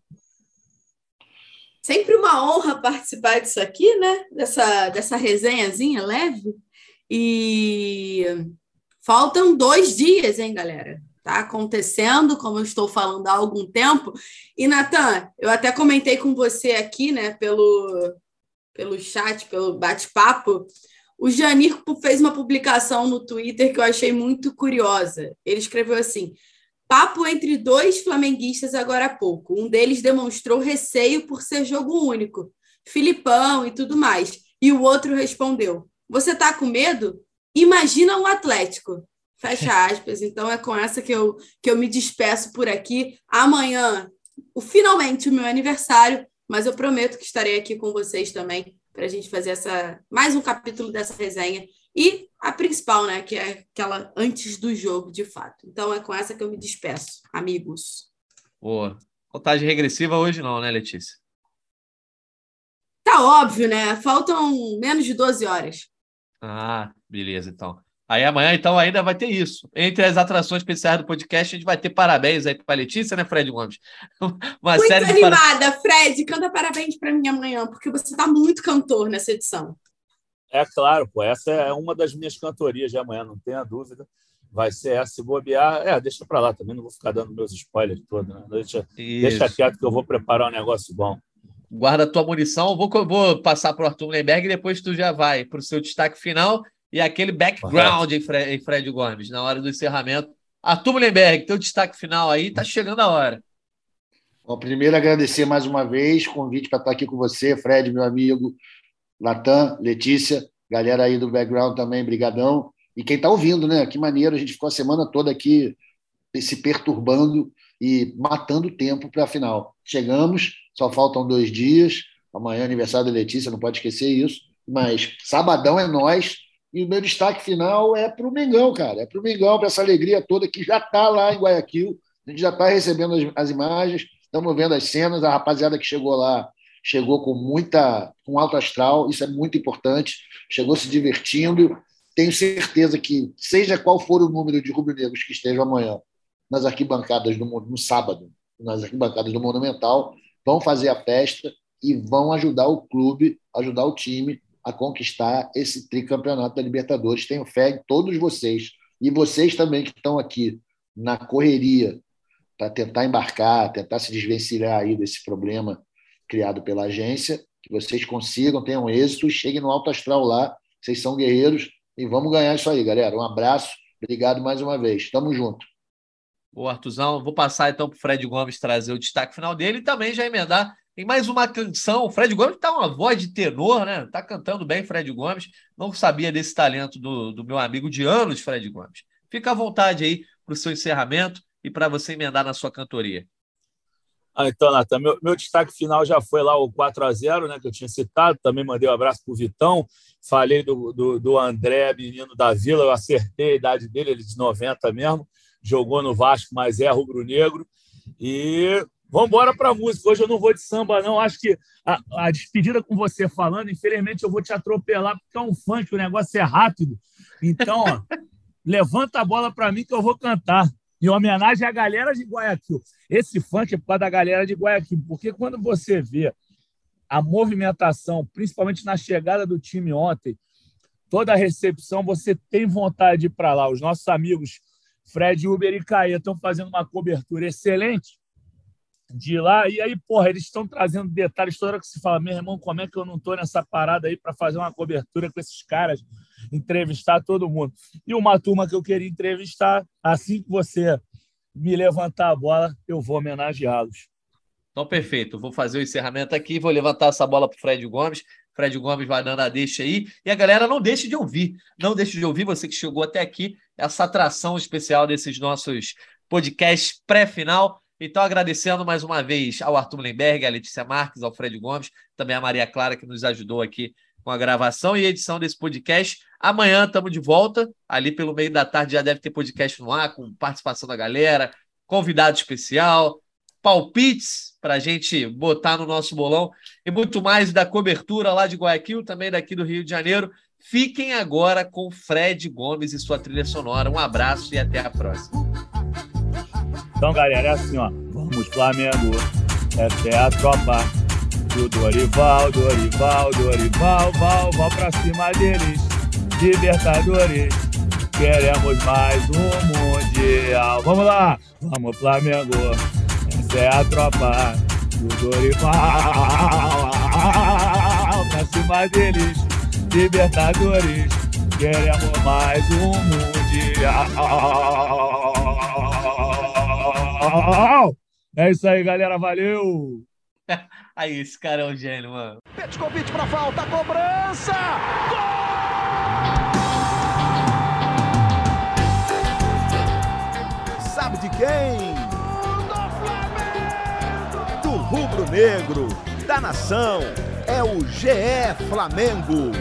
Sempre uma honra participar disso aqui, né? Dessa, dessa resenhazinha leve. E faltam dois dias, hein, galera? Está acontecendo, como eu estou falando há algum tempo. E, Natan, eu até comentei com você aqui, né, pelo, pelo chat, pelo bate-papo, o Janir fez uma publicação no Twitter que eu achei muito curiosa. Ele escreveu assim: Papo entre dois flamenguistas agora há pouco. Um deles demonstrou receio por ser jogo único, Filipão e tudo mais. E o outro respondeu: Você tá com medo? Imagina um Atlético. Fecha aspas. Então é com essa que eu, que eu me despeço por aqui. Amanhã, o, finalmente, o meu aniversário, mas eu prometo que estarei aqui com vocês também para a gente fazer essa mais um capítulo dessa resenha. E a principal, né? Que é aquela antes do jogo, de fato. Então é com essa que eu me despeço, amigos. Boa. Contagem regressiva hoje não, né, Letícia? Tá óbvio, né? Faltam menos de 12 horas. Ah, beleza, então. Aí amanhã, então, ainda vai ter isso. Entre as atrações especiais do podcast, a gente vai ter parabéns aí para a Letícia, né, Fred Gomes? Uma muito série animada, para... Fred. Canta parabéns para mim amanhã, porque você está muito cantor nessa edição. É claro, pô. Essa é uma das minhas cantorias de amanhã, não tenha dúvida. Vai ser essa. Se bobear, é, deixa para lá também, não vou ficar dando meus spoilers todos, né? Deixa, deixa quieto que eu vou preparar um negócio bom guarda a tua munição. Vou, vou passar para o Arthur Lemberg e depois tu já vai para o seu destaque final e aquele background em Fred, em Fred, Gomes na hora do encerramento. Arthur Lemberg, teu destaque final aí, tá chegando a hora. Bom, primeiro agradecer mais uma vez o convite para estar aqui com você, Fred, meu amigo, Natan, Letícia, galera aí do background também, brigadão. E quem está ouvindo, né? Que maneiro, a gente ficou a semana toda aqui se perturbando e matando tempo para a final. Chegamos, só faltam dois dias. Amanhã é aniversário da Letícia, não pode esquecer isso. Mas sabadão é nós. E o meu destaque final é para o Mengão, cara. É para o Mengão, para essa alegria toda que já está lá em Guayaquil. A gente já está recebendo as, as imagens, estamos vendo as cenas. A rapaziada que chegou lá chegou com muita, com alto astral. Isso é muito importante. Chegou se divertindo. Tenho certeza que, seja qual for o número de rubro-negros que estejam amanhã nas arquibancadas do no sábado, nas arquibancadas do Monumental, vão fazer a festa e vão ajudar o clube, ajudar o time a conquistar esse tricampeonato da Libertadores. Tenho fé em todos vocês. E vocês também que estão aqui na correria para tentar embarcar, tentar se desvencilhar aí desse problema criado pela agência, que vocês consigam, tenham êxito, cheguem no alto astral lá, vocês são guerreiros e vamos ganhar isso aí, galera. Um abraço, obrigado mais uma vez. Tamo junto. O Artuzão, vou passar então para o Fred Gomes trazer o destaque final dele e também já emendar em mais uma canção. O Fred Gomes está uma voz de tenor, né? Tá cantando bem, Fred Gomes. Não sabia desse talento do, do meu amigo de anos, Fred Gomes. Fica à vontade aí para o seu encerramento e para você emendar na sua cantoria. Ah, então, Natan, meu, meu destaque final já foi lá o 4 a 0 né, que eu tinha citado. Também mandei um abraço para o Vitão. Falei do, do, do André, menino da Vila. Eu acertei a idade dele, ele de 90 mesmo jogou no Vasco, mas é rubro-negro. E vamos embora para música. Hoje eu não vou de samba, não. Acho que a, a, despedida com você falando, infelizmente eu vou te atropelar, porque é um funk, o negócio é rápido. Então, ó, levanta a bola para mim que eu vou cantar. Em homenagem à galera de Guayaquil. Esse funk é por causa da galera de Guayaquil, porque quando você vê a movimentação, principalmente na chegada do time ontem, toda a recepção, você tem vontade de ir para lá. Os nossos amigos Fred, Uber e Caia estão fazendo uma cobertura excelente de lá. E aí, porra, eles estão trazendo detalhes. Toda hora que se fala, meu irmão, como é que eu não estou nessa parada aí para fazer uma cobertura com esses caras, entrevistar todo mundo? E uma turma que eu queria entrevistar, assim que você me levantar a bola, eu vou homenageá-los. Então, perfeito. Vou fazer o encerramento aqui, vou levantar essa bola para o Fred Gomes. Fred Gomes vai dando a deixa aí. E a galera não deixe de ouvir. Não deixe de ouvir, você que chegou até aqui, essa atração especial desses nossos podcasts pré-final. Então, agradecendo mais uma vez ao Arthur Lemberg, à Letícia Marques, ao Fred Gomes, também a Maria Clara, que nos ajudou aqui com a gravação e edição desse podcast. Amanhã estamos de volta. Ali pelo meio da tarde já deve ter podcast no ar, com participação da galera, convidado especial, palpites para a gente botar no nosso bolão e muito mais da cobertura lá de Guayaquil, também daqui do Rio de Janeiro. Fiquem agora com Fred Gomes e sua trilha sonora. Um abraço e até a próxima. Então, galera, é assim, ó. Vamos, Flamengo. Essa é a tropa do Dorival, Dorival, Dorival, Val, Val pra cima deles. Libertadores. Queremos mais um Mundial. Vamos lá. Vamos, Flamengo. Essa é a tropa do Dorival. Pra cima deles. Libertadores, queremos mais um Mundial. É isso aí, galera. Valeu! Aí, esse cara é um gênio, mano. Petkovic pra falta, cobrança! Gol! Sabe de quem? Do rubro-negro, da nação, é o GE Flamengo.